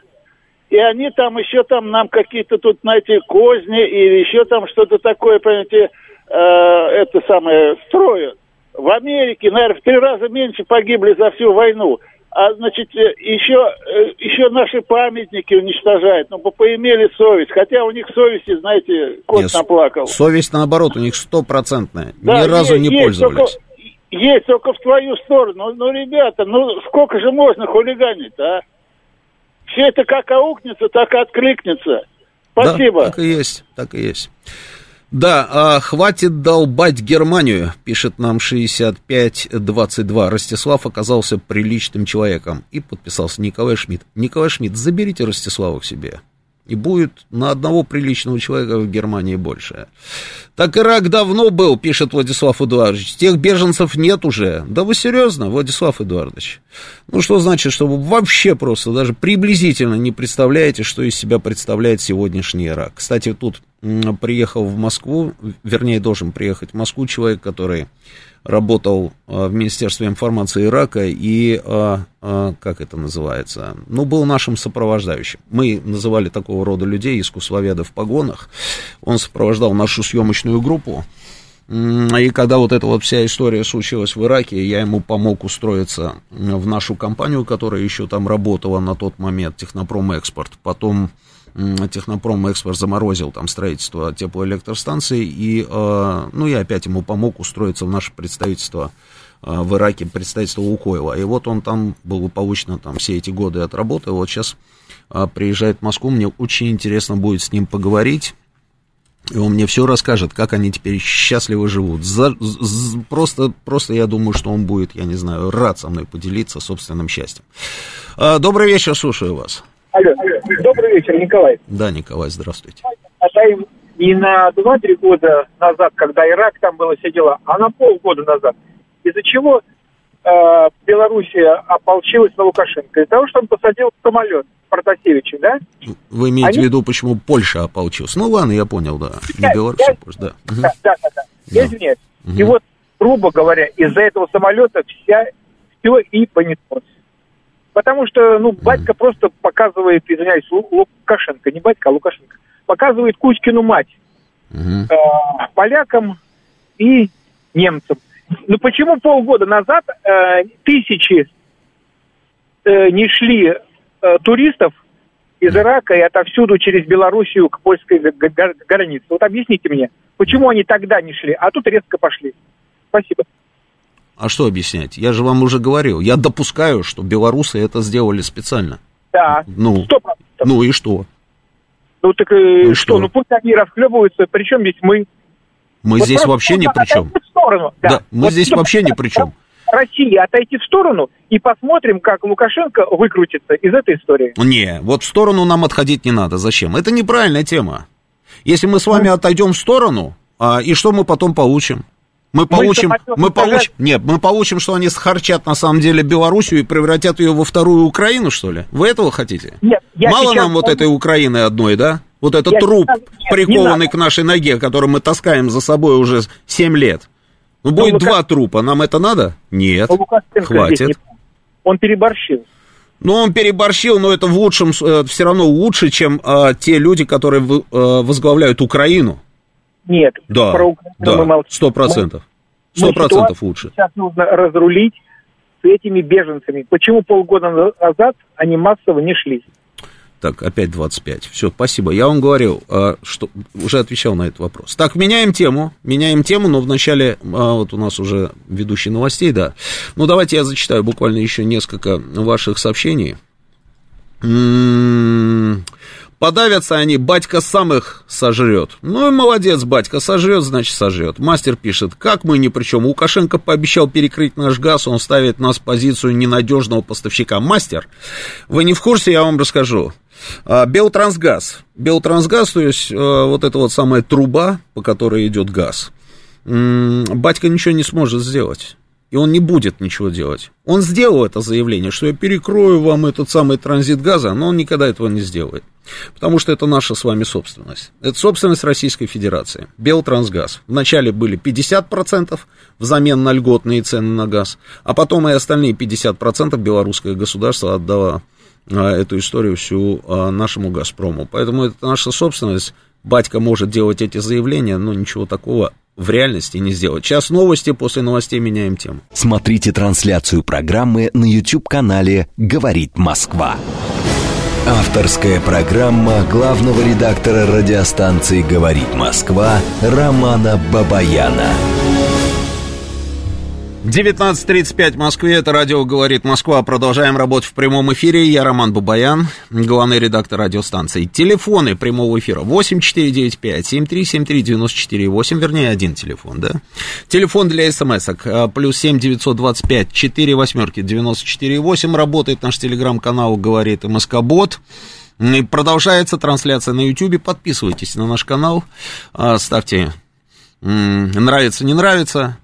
и они там еще там нам какие-то тут, знаете, козни или еще там что-то такое, понимаете, э, это самое, строят. В Америке, наверное, в три раза меньше погибли за всю войну. А, значит, еще, э, еще наши памятники уничтожают. Ну, поимели совесть. Хотя у них совести, знаете, кот Нет, наплакал. Совесть, наоборот, у них стопроцентная. Да, Ни разу не есть, пользовались. Только, есть только в твою сторону. Ну, ребята, ну сколько же можно хулиганить, а? Все это как аукнется, так и откликнется. Спасибо. Да, так и есть, так и есть. Да, а хватит долбать Германию, пишет нам 6522. Ростислав оказался приличным человеком. И подписался Николай Шмидт. Николай Шмидт, заберите Ростислава к себе и будет на одного приличного человека в Германии больше. Так Ирак давно был, пишет Владислав Эдуардович. Тех беженцев нет уже. Да вы серьезно, Владислав Эдуардович? Ну, что значит, что вы вообще просто даже приблизительно не представляете, что из себя представляет сегодняшний Ирак. Кстати, тут приехал в Москву, вернее, должен приехать в Москву человек, который работал а, в Министерстве информации Ирака и, а, а, как это называется, ну, был нашим сопровождающим. Мы называли такого рода людей искусствоведы в погонах. Он сопровождал нашу съемочную группу. И когда вот эта вот вся история случилась в Ираке, я ему помог устроиться в нашу компанию, которая еще там работала на тот момент, Технопром Экспорт. Потом Технопром Экспорт заморозил там строительство теплоэлектростанций, и, э, ну, я опять ему помог устроиться в наше представительство э, в Ираке, представительство Лукойла. И вот он там благополучно там все эти годы отработал, вот сейчас э, приезжает в Москву, мне очень интересно будет с ним поговорить, и он мне все расскажет, как они теперь счастливо живут. За, за, просто, просто я думаю, что он будет, я не знаю, рад со мной поделиться собственным счастьем. Добрый вечер, слушаю вас. Алло, добрый вечер, Николай. Да, Николай, здравствуйте. Это не на 2-3 года назад, когда Ирак там было все дела, а на полгода назад. Из-за чего э, Белоруссия ополчилась на Лукашенко? Из-за того, что он посадил самолет Протасевича, да? Вы имеете Они... в виду, почему Польша ополчилась? Ну ладно, я понял, да. Не Беларусь, а Польша, да. Да, да, да. да. Я да. извиняюсь. Угу. И вот, грубо говоря, из-за этого самолета вся, все и понеслось. Потому что, ну, батька угу. просто показывает, извиняюсь, Лукашенко, не батька, а Лукашенко, показывает Кузькину мать угу. э, полякам и немцам. Ну почему полгода назад э, тысячи э, не шли э, туристов из Ирака и отовсюду через Белоруссию к польской границе. Вот объясните мне, почему они тогда не шли, а тут резко пошли. Спасибо. А что объяснять? Я же вам уже говорил. Я допускаю, что белорусы это сделали специально. Да. Ну, 100%. ну и что? Ну так э, ну, что? что? Ну пусть они расхлебываются, причем здесь мы. Мы вот здесь вообще ни при чем. Да. да, мы вот здесь вообще ни при чем. России отойти в сторону и посмотрим, как Лукашенко выкрутится из этой истории. Не, вот в сторону нам отходить не надо. Зачем? Это неправильная тема. Если мы с вами отойдем в сторону, а, и что мы потом получим? Мы получим, мы, получим, нет, мы получим, что они схарчат на самом деле Белоруссию и превратят ее во вторую Украину, что ли? Вы этого хотите? Нет, я Мало нам вот этой Украины одной, да? Вот этот я труп, сейчас, нет, прикованный к нашей ноге, который мы таскаем за собой уже 7 лет. Ну, будет Лука... два трупа, нам это надо? Нет, хватит. Не... Он переборщил. Ну, он переборщил, но это в лучшем, э, все равно лучше, чем э, те люди, которые в, э, возглавляют Украину. Нет, да, про Украину да, сто процентов. Сто процентов лучше. Сейчас нужно разрулить с этими беженцами. Почему полгода назад они массово не шли? Так, опять 25. Все, спасибо. Я вам говорил, а, что уже отвечал на этот вопрос. Так, меняем тему. Меняем тему, но вначале, а, вот у нас уже ведущий новостей, да. Ну, давайте я зачитаю буквально еще несколько ваших сообщений. М-м-м. Подавятся они, батька сам их сожрет. Ну и молодец, батька, сожрет, значит сожрет. Мастер пишет, как мы ни при чем. Лукашенко пообещал перекрыть наш газ, он ставит нас в позицию ненадежного поставщика. Мастер, вы не в курсе, я вам расскажу. А, Белтрансгаз. Белтрансгаз, то есть э, вот эта вот самая труба, по которой идет газ. Батька ничего не сможет сделать и он не будет ничего делать. Он сделал это заявление, что я перекрою вам этот самый транзит газа, но он никогда этого не сделает. Потому что это наша с вами собственность. Это собственность Российской Федерации. Белтрансгаз. Вначале были 50% взамен на льготные цены на газ, а потом и остальные 50% белорусское государство отдало а, эту историю всю а, нашему «Газпрому». Поэтому это наша собственность. Батька может делать эти заявления, но ничего такого в реальности не сделать. Час новости, после новостей меняем тему. Смотрите трансляцию программы на YouTube-канале «Говорит Москва». Авторская программа главного редактора радиостанции «Говорит Москва» Романа Бабаяна. 19.35 в Москве, это радио «Говорит Москва». Продолжаем работать в прямом эфире. Я Роман Бабаян, главный редактор радиостанции. Телефоны прямого эфира 8495-7373-94-8, вернее, один телефон, да? Телефон для смс-ок а, плюс 7 925 4 восьмерки 94-8. Работает наш телеграм-канал «Говорит МСК-бот». И продолжается трансляция на YouTube. Подписывайтесь на наш канал, а, ставьте нравится, не нравится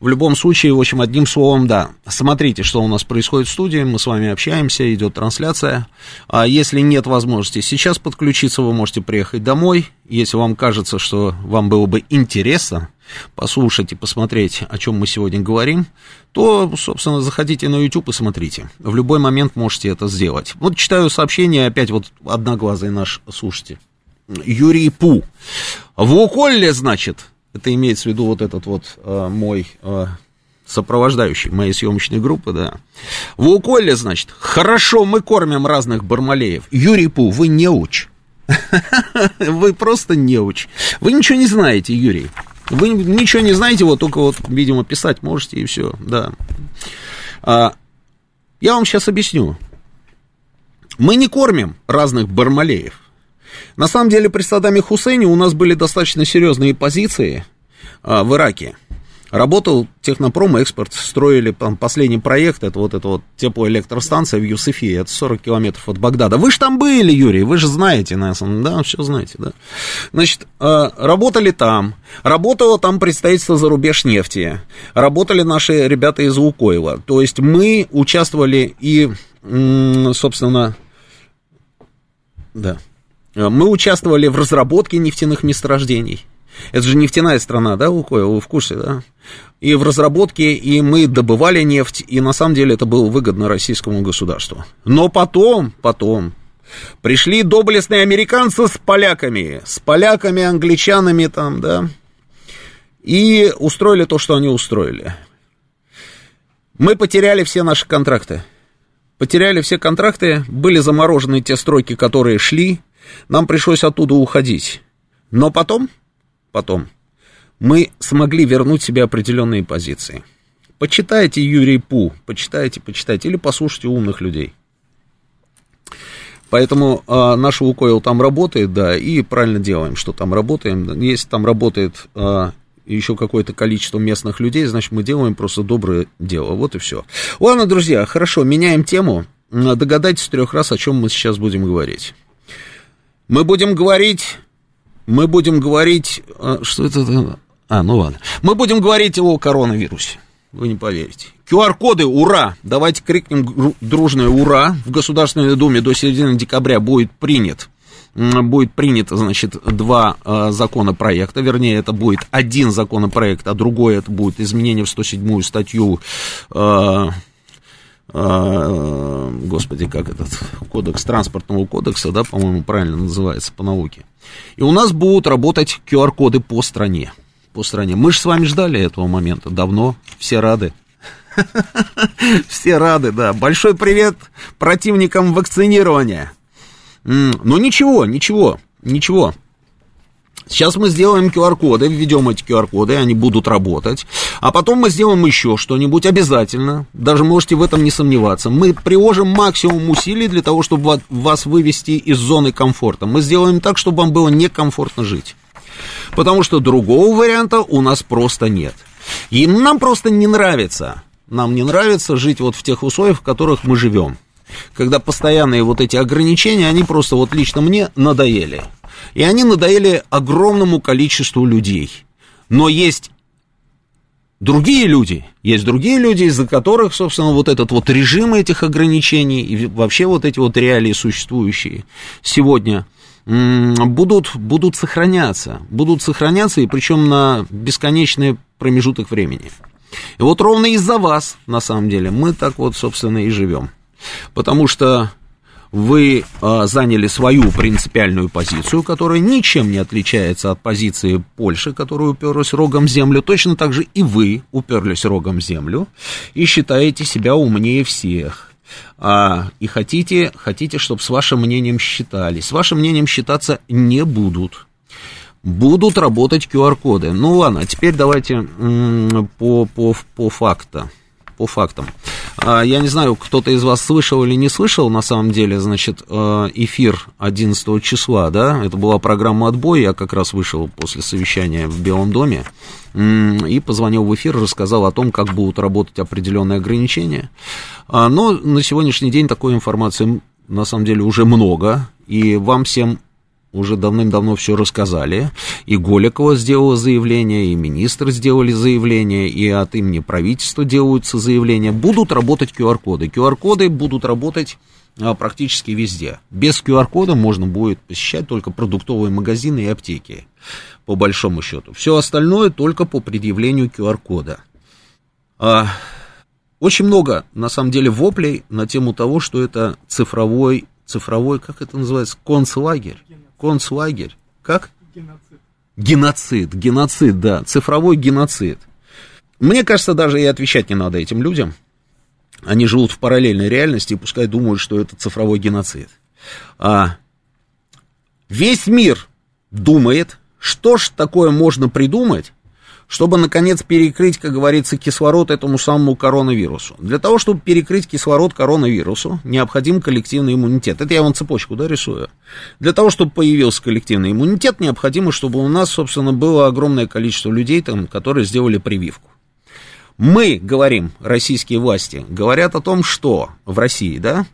в любом случае, в общем, одним словом, да. Смотрите, что у нас происходит в студии, мы с вами общаемся, идет трансляция. А если нет возможности сейчас подключиться, вы можете приехать домой. Если вам кажется, что вам было бы интересно послушать и посмотреть, о чем мы сегодня говорим, то, собственно, заходите на YouTube и смотрите. В любой момент можете это сделать. Вот читаю сообщение, опять вот одноглазый наш слушатель. Юрий Пу. В Уколле, значит, Это имеется в виду вот этот вот э, мой э, сопровождающий моей съемочной группы, да. В Уколе, значит, хорошо, мы кормим разных бармалеев. Юрий Пу, вы неуч. Вы просто неуч. Вы ничего не знаете, Юрий. Вы ничего не знаете, вот только вот, видимо, писать можете и все, да. А, я вам сейчас объясню. Мы не кормим разных бармалеев. На самом деле при Саддаме Хусейне у нас были достаточно серьезные позиции а, в Ираке. Работал технопром, экспорт, строили там, последний проект, это вот эта вот теплоэлектростанция в Юсефии, это 40 километров от Багдада. Вы же там были, Юрий, вы же знаете нас, да, все знаете, да. Значит, э, работали там, работало там представительство за рубеж нефти, работали наши ребята из Лукойла, то есть мы участвовали и, собственно, да, мы участвовали в разработке нефтяных месторождений, это же нефтяная страна, да, Лукойл, вы в курсе, да? И в разработке, и мы добывали нефть, и на самом деле это было выгодно российскому государству. Но потом, потом, пришли доблестные американцы с поляками, с поляками, англичанами там, да, и устроили то, что они устроили. Мы потеряли все наши контракты. Потеряли все контракты, были заморожены те стройки, которые шли, нам пришлось оттуда уходить. Но потом, потом мы смогли вернуть себе определенные позиции. Почитайте Юрий Пу, почитайте, почитайте, или послушайте умных людей. Поэтому э, наш Лукойл там работает, да, и правильно делаем, что там работаем. Если там работает э, еще какое-то количество местных людей, значит, мы делаем просто доброе дело. Вот и все. Ладно, друзья, хорошо, меняем тему. Догадайтесь трех раз, о чем мы сейчас будем говорить. Мы будем говорить мы будем говорить... А, что это? А, ну ладно. Мы будем говорить о коронавирусе. Вы не поверите. QR-коды, ура! Давайте крикнем дружное ура. В Государственной Думе до середины декабря будет принят будет принято, значит, два э, законопроекта, вернее, это будет один законопроект, а другой это будет изменение в 107-ю статью э, господи, как этот кодекс транспортного кодекса, да, по-моему, правильно называется по науке. И у нас будут работать QR-коды по стране. По стране. Мы же с вами ждали этого момента давно. Все рады. Все рады, да. Большой привет противникам вакцинирования. Ну ничего, ничего, ничего. Сейчас мы сделаем QR-коды, введем эти QR-коды, они будут работать. А потом мы сделаем еще что-нибудь обязательно. Даже можете в этом не сомневаться. Мы приложим максимум усилий для того, чтобы вас вывести из зоны комфорта. Мы сделаем так, чтобы вам было некомфортно жить. Потому что другого варианта у нас просто нет. И нам просто не нравится. Нам не нравится жить вот в тех условиях, в которых мы живем. Когда постоянные вот эти ограничения, они просто вот лично мне надоели. И они надоели огромному количеству людей. Но есть другие люди, есть другие люди, из-за которых, собственно, вот этот вот режим этих ограничений и вообще вот эти вот реалии существующие сегодня будут, будут сохраняться, будут сохраняться, и причем на бесконечный промежуток времени. И вот ровно из-за вас, на самом деле, мы так вот, собственно, и живем. Потому что вы э, заняли свою принципиальную позицию, которая ничем не отличается от позиции Польши, которая уперлась рогом в землю. Точно так же и вы уперлись рогом в землю и считаете себя умнее всех. А, и хотите, хотите, чтобы с вашим мнением считались. С вашим мнением считаться не будут. Будут работать QR-коды. Ну ладно, теперь давайте по, по, по факту по фактам. А, я не знаю, кто-то из вас слышал или не слышал, на самом деле, значит, э, эфир 11 числа, да, это была программа «Отбой», я как раз вышел после совещания в Белом доме и позвонил в эфир, рассказал о том, как будут работать определенные ограничения. А, но на сегодняшний день такой информации на самом деле уже много, и вам всем уже давным-давно все рассказали. И Голикова сделала заявление, и министры сделали заявление, и от имени правительства делаются заявления. Будут работать QR-коды. QR-коды будут работать а, практически везде. Без QR-кода можно будет посещать только продуктовые магазины и аптеки, по большому счету. Все остальное только по предъявлению QR-кода. А, очень много, на самом деле, воплей на тему того, что это цифровой, цифровой, как это называется, концлагерь концлагерь. Как? Геноцид. Геноцид, геноцид, да, цифровой геноцид. Мне кажется, даже и отвечать не надо этим людям. Они живут в параллельной реальности и пускай думают, что это цифровой геноцид. А весь мир думает, что ж такое можно придумать, чтобы, наконец, перекрыть, как говорится, кислород этому самому коронавирусу. Для того, чтобы перекрыть кислород коронавирусу, необходим коллективный иммунитет. Это я вам цепочку, да, рисую. Для того, чтобы появился коллективный иммунитет, необходимо, чтобы у нас, собственно, было огромное количество людей, там, которые сделали прививку. Мы говорим, российские власти, говорят о том, что в России, да,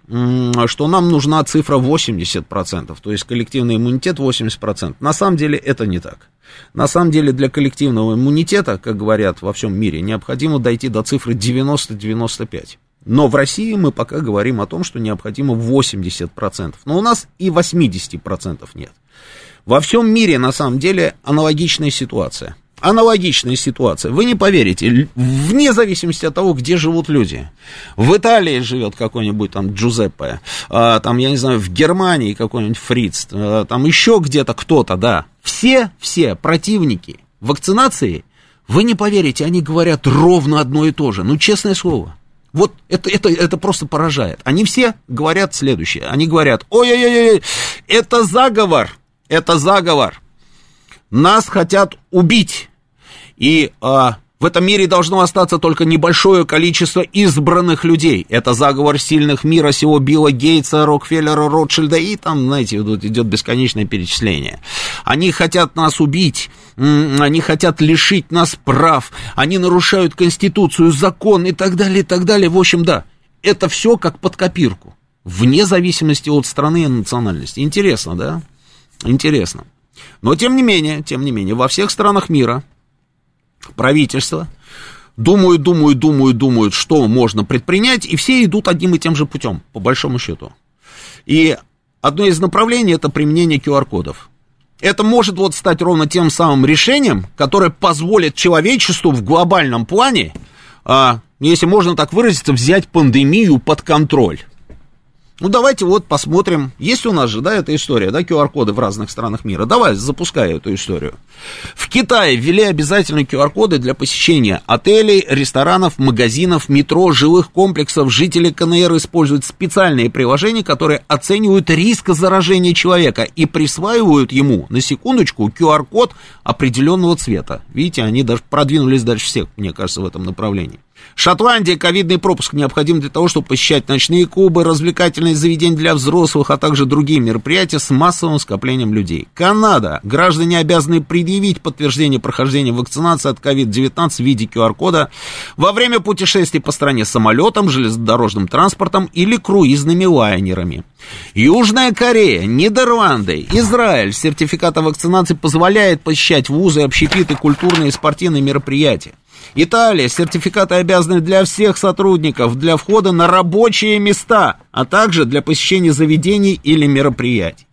что нам нужна цифра 80%, то есть коллективный иммунитет 80%. На самом деле это не так. На самом деле для коллективного иммунитета, как говорят во всем мире, необходимо дойти до цифры 90-95. Но в России мы пока говорим о том, что необходимо 80%. Но у нас и 80% нет. Во всем мире, на самом деле, аналогичная ситуация – аналогичная ситуация. Вы не поверите, вне зависимости от того, где живут люди. В Италии живет какой-нибудь там Джузеппе, а, там, я не знаю, в Германии какой-нибудь Фриц, а, там еще где-то кто-то, да. Все, все противники вакцинации, вы не поверите, они говорят ровно одно и то же. Ну, честное слово. Вот это, это, это просто поражает. Они все говорят следующее. Они говорят, ой-ой-ой, это заговор, это заговор нас хотят убить. И а, в этом мире должно остаться только небольшое количество избранных людей. Это заговор сильных мира сего Билла Гейтса, Рокфеллера, Ротшильда, и там, знаете, тут идет бесконечное перечисление. Они хотят нас убить, они хотят лишить нас прав, они нарушают Конституцию, закон и так далее, и так далее. В общем, да, это все как под копирку, вне зависимости от страны и национальности. Интересно, да? Интересно. Но тем не менее, тем не менее, во всех странах мира правительство думают, думают, думают, думают, что можно предпринять, и все идут одним и тем же путем, по большому счету. И одно из направлений это применение QR-кодов. Это может вот стать ровно тем самым решением, которое позволит человечеству в глобальном плане, а, если можно так выразиться, взять пандемию под контроль. Ну, давайте вот посмотрим. Есть у нас же, да, эта история, да, QR-коды в разных странах мира. Давай, запускай эту историю. В Китае ввели обязательные QR-коды для посещения отелей, ресторанов, магазинов, метро, жилых комплексов. Жители КНР используют специальные приложения, которые оценивают риск заражения человека и присваивают ему, на секундочку, QR-код определенного цвета. Видите, они даже продвинулись дальше всех, мне кажется, в этом направлении. Шотландия ковидный пропуск необходим для того, чтобы посещать ночные клубы, развлекательные заведения для взрослых, а также другие мероприятия с массовым скоплением людей. Канада. Граждане обязаны предъявить подтверждение прохождения вакцинации от COVID-19 в виде QR-кода во время путешествий по стране самолетом, железнодорожным транспортом или круизными лайнерами. Южная Корея, Нидерланды, Израиль. Сертификат о вакцинации позволяет посещать вузы, общепиты, культурные и спортивные мероприятия. Италия. Сертификаты обязаны для всех сотрудников для входа на рабочие места, а также для посещения заведений или мероприятий.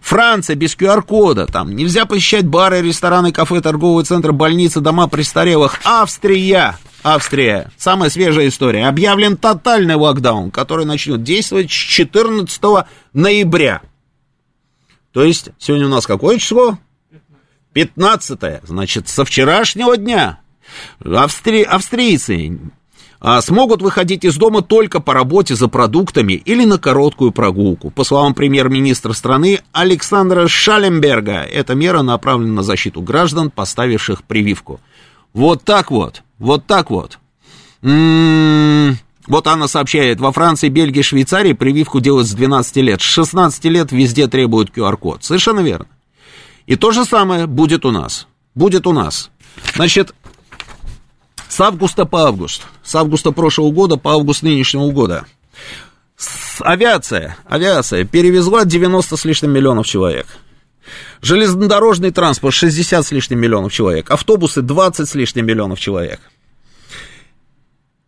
Франция без QR-кода, там нельзя посещать бары, рестораны, кафе, торговые центры, больницы, дома престарелых. Австрия, Австрия, самая свежая история. Объявлен тотальный локдаун, который начнет действовать с 14 ноября. То есть, сегодня у нас какое число? 15. Значит, со вчерашнего дня Австри... Австрийцы а, смогут выходить из дома только по работе за продуктами или на короткую прогулку. По словам премьер-министра страны Александра Шаленберга, эта мера направлена на защиту граждан, поставивших прививку. Вот так вот, вот так вот. М-м-м. Вот она сообщает, во Франции, Бельгии, Швейцарии прививку делают с 12 лет. С 16 лет везде требуют QR-код. Совершенно верно. И то же самое будет у нас. Будет у нас. Значит, с августа по август, с августа прошлого года по август нынешнего года, авиация, авиация перевезла 90 с лишним миллионов человек. Железнодорожный транспорт 60 с лишним миллионов человек. Автобусы 20 с лишним миллионов человек.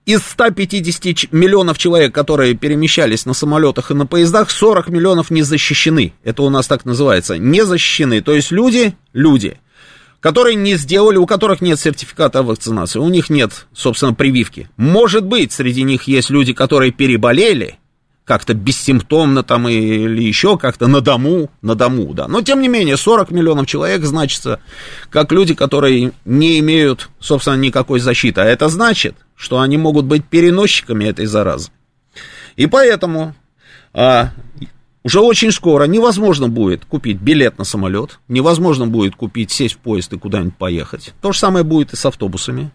Из 150 миллионов человек, которые перемещались на самолетах и на поездах, 40 миллионов не защищены. Это у нас так называется. Не защищены. То есть люди, люди, которые не сделали, у которых нет сертификата о вакцинации, у них нет, собственно, прививки. Может быть, среди них есть люди, которые переболели, как-то бессимптомно там или еще как-то на дому, на дому, да. Но, тем не менее, 40 миллионов человек значится как люди, которые не имеют, собственно, никакой защиты. А это значит, что они могут быть переносчиками этой заразы. И поэтому а, уже очень скоро невозможно будет купить билет на самолет, невозможно будет купить, сесть в поезд и куда-нибудь поехать. То же самое будет и с автобусами.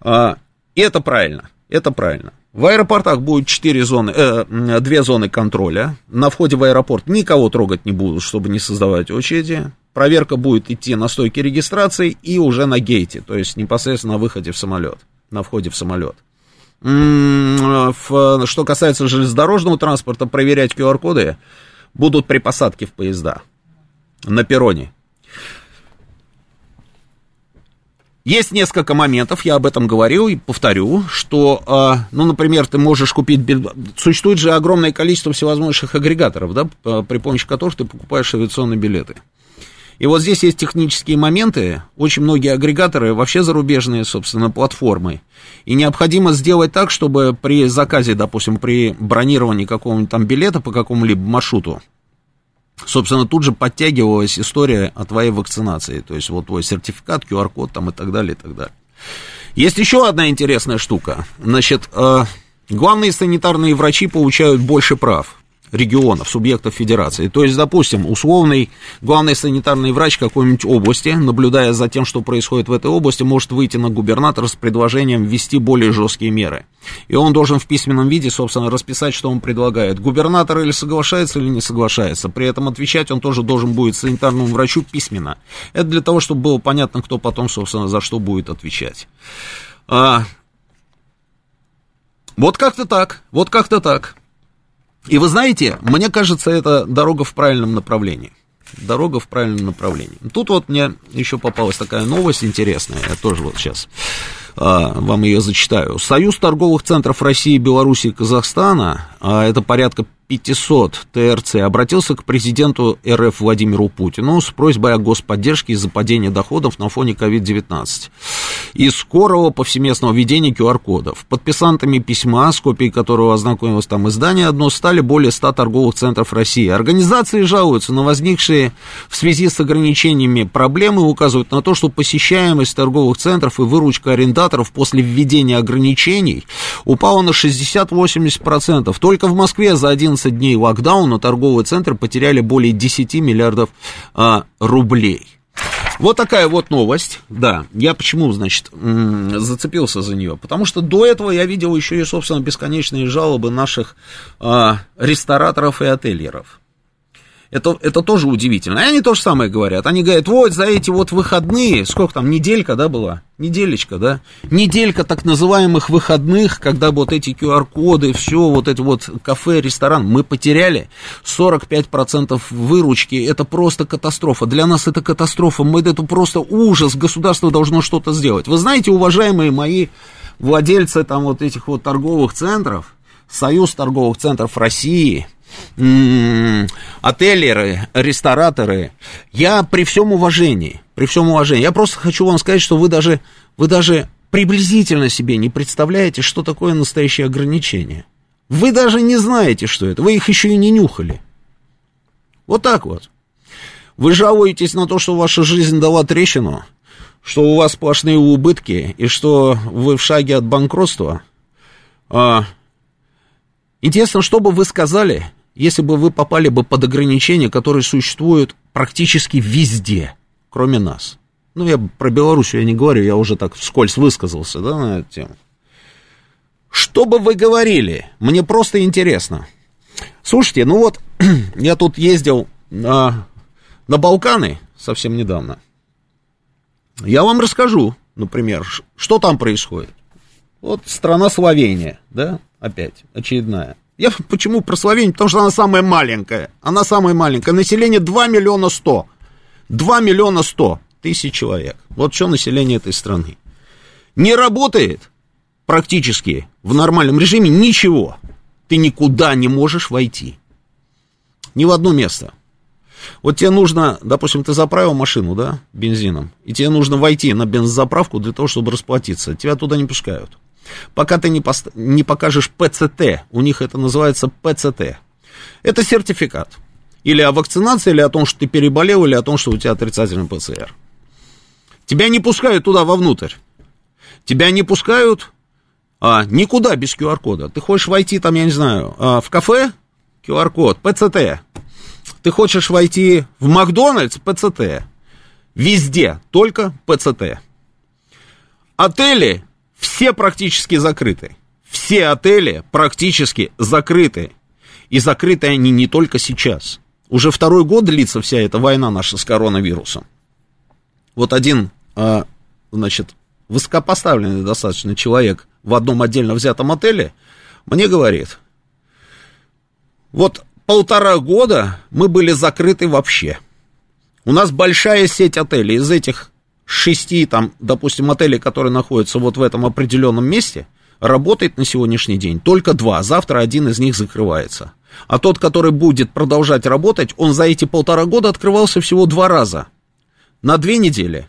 А, и это правильно, это правильно. В аэропортах будет 4 зоны, э, 2 зоны контроля. На входе в аэропорт никого трогать не будут, чтобы не создавать очереди. Проверка будет идти на стойке регистрации и уже на гейте, то есть непосредственно на выходе в самолет, на входе в самолет. Что касается железнодорожного транспорта, проверять QR-коды будут при посадке в поезда на перроне. Есть несколько моментов, я об этом говорил и повторю, что, э, ну, например, ты можешь купить... Существует же огромное количество всевозможных агрегаторов, да, при помощи которых ты покупаешь авиационные билеты. И вот здесь есть технические моменты. Очень многие агрегаторы вообще зарубежные, собственно, платформы. И необходимо сделать так, чтобы при заказе, допустим, при бронировании какого-нибудь там билета по какому-либо маршруту, собственно, тут же подтягивалась история о твоей вакцинации. То есть вот твой сертификат, QR-код там и так далее, и так далее. Есть еще одна интересная штука. Значит, э, главные санитарные врачи получают больше прав регионов, субъектов федерации. То есть, допустим, условный главный санитарный врач какой-нибудь области, наблюдая за тем, что происходит в этой области, может выйти на губернатора с предложением ввести более жесткие меры. И он должен в письменном виде, собственно, расписать, что он предлагает. Губернатор или соглашается, или не соглашается. При этом отвечать он тоже должен будет санитарному врачу письменно. Это для того, чтобы было понятно, кто потом, собственно, за что будет отвечать. А... Вот как-то так, вот как-то так. И вы знаете, мне кажется, это дорога в правильном направлении. Дорога в правильном направлении. Тут вот мне еще попалась такая новость интересная, я тоже вот сейчас а, вам ее зачитаю. Союз торговых центров России, Беларуси и Казахстана, а, это порядка 500 ТРЦ обратился к президенту РФ Владимиру Путину с просьбой о господдержке из-за падения доходов на фоне COVID-19 и скорого повсеместного введения QR-кодов. Подписантами письма, с копией которого ознакомилось там издание одно, стали более 100 торговых центров России. Организации жалуются на возникшие в связи с ограничениями проблемы и указывают на то, что посещаемость торговых центров и выручка арендаторов после введения ограничений упала на 60-80%. Только в Москве за один 11 дней локдауна торговые центры потеряли более 10 миллиардов а, рублей. Вот такая вот новость, да. Я почему, значит, зацепился за нее? Потому что до этого я видел еще и, собственно, бесконечные жалобы наших а, рестораторов и отельеров. Это, это тоже удивительно. И они то же самое говорят. Они говорят, вот за эти вот выходные, сколько там, неделька, да, была? Неделечка, да? Неделька так называемых выходных, когда вот эти QR-коды, все, вот эти вот кафе, ресторан, мы потеряли 45% выручки. Это просто катастрофа. Для нас это катастрофа. Мы, это просто ужас. Государство должно что-то сделать. Вы знаете, уважаемые мои владельцы там вот этих вот торговых центров, Союз торговых центров России – отелеры, рестораторы, я при всем уважении, при всем уважении, я просто хочу вам сказать, что вы даже, вы даже приблизительно себе не представляете, что такое настоящее ограничение. Вы даже не знаете, что это, вы их еще и не нюхали. Вот так вот. Вы жалуетесь на то, что ваша жизнь дала трещину, что у вас сплошные убытки и что вы в шаге от банкротства. А, интересно, что бы вы сказали, если бы вы попали бы под ограничения, которые существуют практически везде, кроме нас. Ну, я про Белоруссию я не говорю, я уже так вскользь высказался, да, на эту тему. Что бы вы говорили? Мне просто интересно. Слушайте, ну вот, я тут ездил на, на Балканы совсем недавно. Я вам расскажу, например, что там происходит. Вот страна Словения, да, опять, очередная. Я почему про Словению? Потому что она самая маленькая. Она самая маленькая. Население 2 миллиона 100. 2 миллиона 100 тысяч человек. Вот что население этой страны. Не работает практически в нормальном режиме ничего. Ты никуда не можешь войти. Ни в одно место. Вот тебе нужно, допустим, ты заправил машину, да, бензином, и тебе нужно войти на бензозаправку для того, чтобы расплатиться. Тебя туда не пускают. Пока ты не, пост- не покажешь ПЦТ, у них это называется ПЦТ. Это сертификат. Или о вакцинации, или о том, что ты переболел, или о том, что у тебя отрицательный ПЦР. Тебя не пускают туда вовнутрь. Тебя не пускают а, никуда без QR-кода. Ты хочешь войти там, я не знаю, а, в кафе, QR-код, ПЦТ. Ты хочешь войти в Макдональдс, ПЦТ. Везде только ПЦТ. Отели все практически закрыты. Все отели практически закрыты. И закрыты они не только сейчас. Уже второй год длится вся эта война наша с коронавирусом. Вот один, а, значит, высокопоставленный достаточно человек в одном отдельно взятом отеле мне говорит, вот полтора года мы были закрыты вообще. У нас большая сеть отелей. Из этих шести, там, допустим, отелей, которые находятся вот в этом определенном месте, работает на сегодняшний день только два. Завтра один из них закрывается. А тот, который будет продолжать работать, он за эти полтора года открывался всего два раза. На две недели.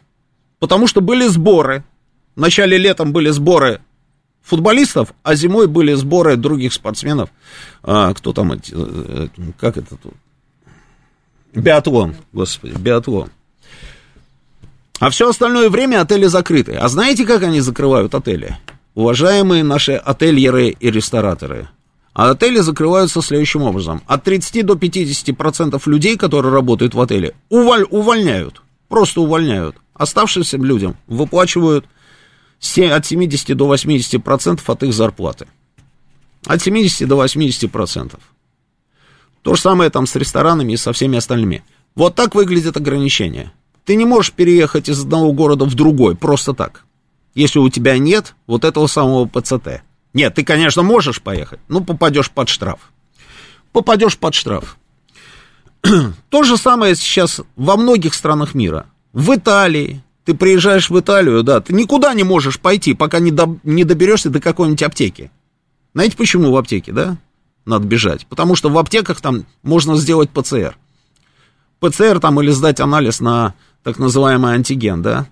Потому что были сборы. В начале летом были сборы футболистов, а зимой были сборы других спортсменов. А, кто там, э, как это тут? Биатлон, господи, биатлон. А все остальное время отели закрыты. А знаете, как они закрывают отели? Уважаемые наши отельеры и рестораторы. А отели закрываются следующим образом. От 30 до 50% людей, которые работают в отеле, уволь, увольняют. Просто увольняют. Оставшимся людям выплачивают от 70 до 80% от их зарплаты. От 70 до 80%. То же самое там с ресторанами и со всеми остальными. Вот так выглядит ограничение. Ты не можешь переехать из одного города в другой просто так. Если у тебя нет вот этого самого ПЦТ. Нет, ты, конечно, можешь поехать, но попадешь под штраф. Попадешь под штраф. То же самое сейчас во многих странах мира. В Италии. Ты приезжаешь в Италию, да, ты никуда не можешь пойти, пока не, до, не доберешься до какой-нибудь аптеки. Знаете, почему в аптеке, да? Надо бежать. Потому что в аптеках там можно сделать ПЦР. ПЦР там или сдать анализ на так называемый антиген, да?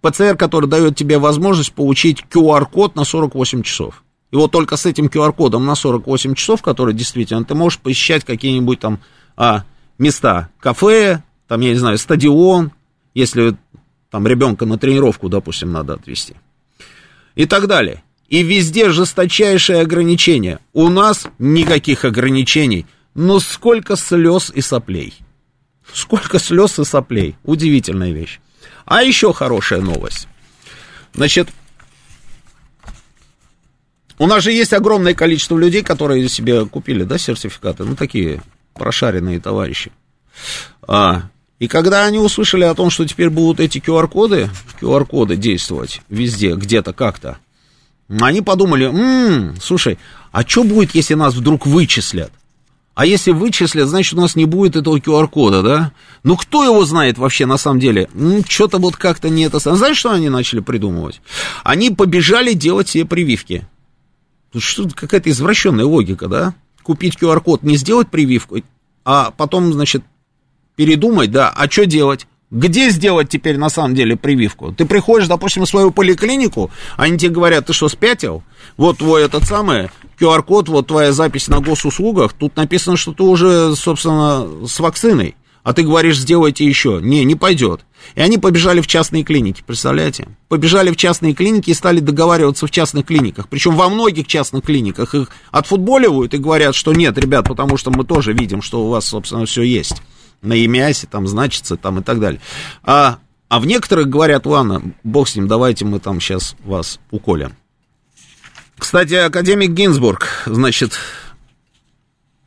ПЦР, который дает тебе возможность получить QR-код на 48 часов. И вот только с этим QR-кодом на 48 часов, который действительно, ты можешь посещать какие-нибудь там а, места, кафе, там, я не знаю, стадион, если там ребенка на тренировку, допустим, надо отвезти. И так далее. И везде жесточайшие ограничения. У нас никаких ограничений. Но сколько слез и соплей. Сколько слез и соплей. Удивительная вещь. А еще хорошая новость. Значит, у нас же есть огромное количество людей, которые себе купили, да, сертификаты. Ну, такие прошаренные товарищи. А, и когда они услышали о том, что теперь будут эти QR-коды, QR-коды действовать везде, где-то, как-то, они подумали, м-м, слушай, а что будет, если нас вдруг вычислят? А если вычислят, значит, у нас не будет этого QR-кода, да? Ну, кто его знает вообще на самом деле? Ну, что-то вот как-то не это... Знаешь, что они начали придумывать? Они побежали делать себе прививки. Что какая-то извращенная логика, да? Купить QR-код, не сделать прививку, а потом, значит, передумать, да, а что делать? Где сделать теперь на самом деле прививку? Ты приходишь, допустим, в свою поликлинику, они тебе говорят, ты что, спятил? Вот твой этот самый QR-код, вот твоя запись на госуслугах, тут написано, что ты уже, собственно, с вакциной. А ты говоришь, сделайте еще. Не, не пойдет. И они побежали в частные клиники, представляете? Побежали в частные клиники и стали договариваться в частных клиниках. Причем во многих частных клиниках их отфутболивают и говорят, что нет, ребят, потому что мы тоже видим, что у вас, собственно, все есть на ЕМИАСе, там значится, там и так далее. А, а в некоторых говорят, ладно, бог с ним, давайте мы там сейчас вас уколем. Кстати, академик Гинзбург, значит,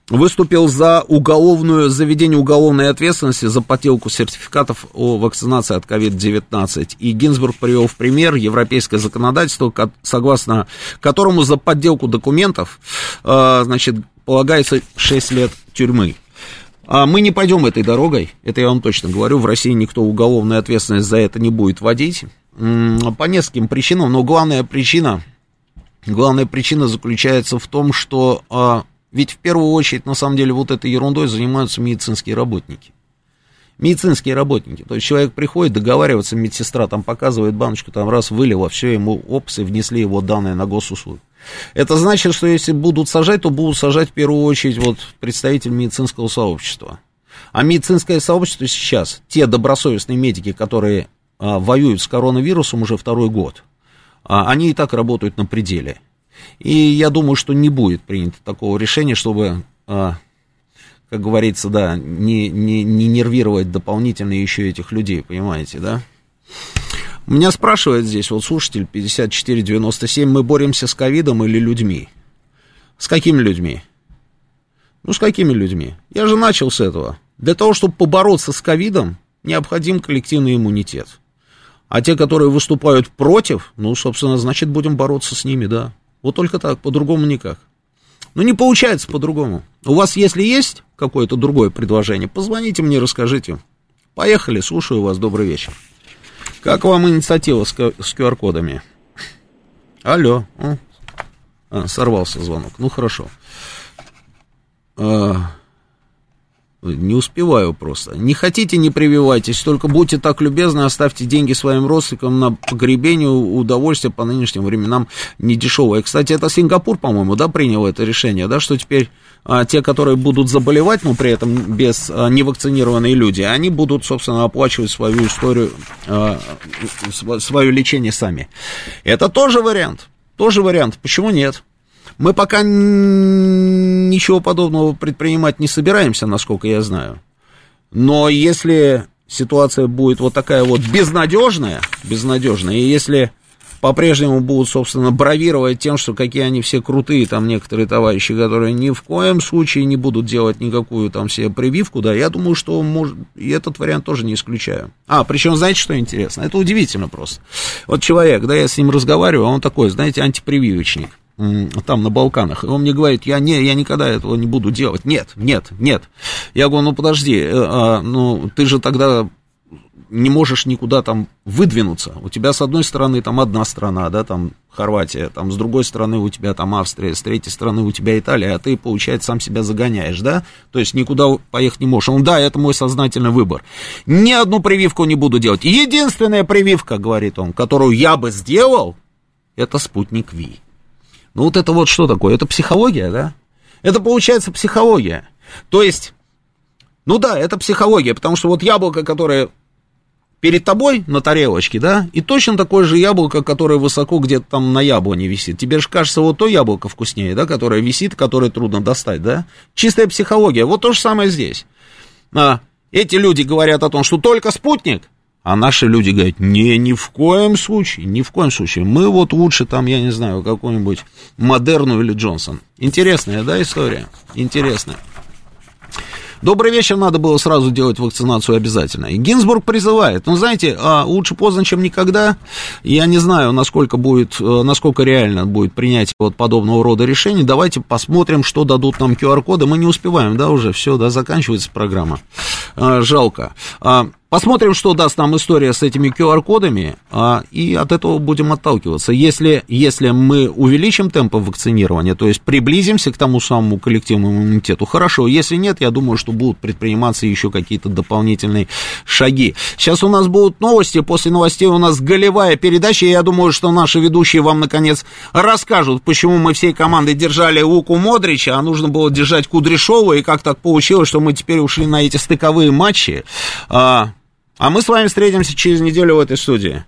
выступил за уголовную, заведение уголовной ответственности за подделку сертификатов о вакцинации от COVID-19. И Гинзбург привел в пример европейское законодательство, согласно которому за подделку документов, э, значит, полагается 6 лет тюрьмы. А мы не пойдем этой дорогой, это я вам точно говорю, в России никто уголовную ответственность за это не будет вводить, по нескольким причинам, но главная причина, главная причина заключается в том, что а, ведь в первую очередь, на самом деле, вот этой ерундой занимаются медицинские работники. Медицинские работники. То есть человек приходит договариваться, медсестра там показывает баночку, там раз вылила, все, ему опс, и внесли его данные на госуслуги. Это значит, что если будут сажать, то будут сажать в первую очередь вот представитель медицинского сообщества. А медицинское сообщество сейчас, те добросовестные медики, которые а, воюют с коронавирусом уже второй год, а, они и так работают на пределе. И я думаю, что не будет принято такого решения, чтобы а, как говорится, да, не, не, не нервировать дополнительно еще этих людей, понимаете, да? Меня спрашивает здесь вот слушатель 5497, мы боремся с ковидом или людьми? С какими людьми? Ну, с какими людьми? Я же начал с этого. Для того, чтобы побороться с ковидом, необходим коллективный иммунитет. А те, которые выступают против, ну, собственно, значит, будем бороться с ними, да. Вот только так, по-другому никак. Ну, не получается по-другому. У вас, если есть какое-то другое предложение, позвоните мне, расскажите. Поехали, слушаю вас, добрый вечер. Как вам инициатива с, QR-кодами? Алло. А, сорвался звонок. Ну, хорошо. А, не успеваю просто. Не хотите, не прививайтесь, только будьте так любезны, оставьте деньги своим родственникам на погребение, удовольствие по нынешним временам недешевое. Кстати, это Сингапур, по-моему, да, принял это решение, да, что теперь а, те, которые будут заболевать, но при этом без а, невакцинированные люди, они будут, собственно, оплачивать свою историю, а, свое лечение сами. Это тоже вариант, тоже вариант. Почему нет? Мы пока ничего подобного предпринимать не собираемся, насколько я знаю. Но если ситуация будет вот такая вот безнадежная, безнадежная, и если по-прежнему будут, собственно, бравировать тем, что какие они все крутые, там некоторые товарищи, которые ни в коем случае не будут делать никакую там себе прививку, да, я думаю, что может, и этот вариант тоже не исключаю. А, причем, знаете, что интересно? Это удивительно просто. Вот человек, да, я с ним разговариваю, а он такой, знаете, антипрививочник там на Балканах, и он мне говорит, я, не, я никогда этого не буду делать. Нет, нет, нет. Я говорю, ну подожди, э, а, ну ты же тогда не можешь никуда там выдвинуться. У тебя с одной стороны там одна страна, да, там Хорватия, там с другой стороны у тебя там Австрия, с третьей стороны у тебя Италия, а ты, получается, сам себя загоняешь, да? То есть никуда поехать не можешь. Он, да, это мой сознательный выбор. Ни одну прививку не буду делать. Единственная прививка, говорит он, которую я бы сделал, это спутник Ви. Ну вот это вот что такое? Это психология, да? Это получается психология. То есть, ну да, это психология, потому что вот яблоко, которое перед тобой на тарелочке, да, и точно такое же яблоко, которое высоко где-то там на яблоне висит. Тебе же кажется, вот то яблоко вкуснее, да, которое висит, которое трудно достать, да. Чистая психология. Вот то же самое здесь. А, эти люди говорят о том, что только спутник, а наши люди говорят, не, ни в коем случае, ни в коем случае. Мы вот лучше там, я не знаю, какую-нибудь Модерну или Джонсон. Интересная, да, история? Интересная. Добрый вечер, надо было сразу делать вакцинацию обязательно. И Гинзбург призывает, ну, знаете, а, лучше поздно, чем никогда. Я не знаю, насколько будет, э, насколько реально будет принятие вот подобного рода решений. Давайте посмотрим, что дадут нам QR-коды. Мы не успеваем, да, уже все, да, заканчивается программа. А, жалко. А, Посмотрим, что даст нам история с этими QR-кодами, а, и от этого будем отталкиваться. Если, если мы увеличим темпы вакцинирования, то есть приблизимся к тому самому коллективному иммунитету, хорошо. Если нет, я думаю, что будут предприниматься еще какие-то дополнительные шаги. Сейчас у нас будут новости, после новостей у нас голевая передача, и я думаю, что наши ведущие вам, наконец, расскажут, почему мы всей командой держали Луку Модрича, а нужно было держать Кудряшова, и как так получилось, что мы теперь ушли на эти стыковые матчи. А, мы с вами встретимся через неделю в этой студии.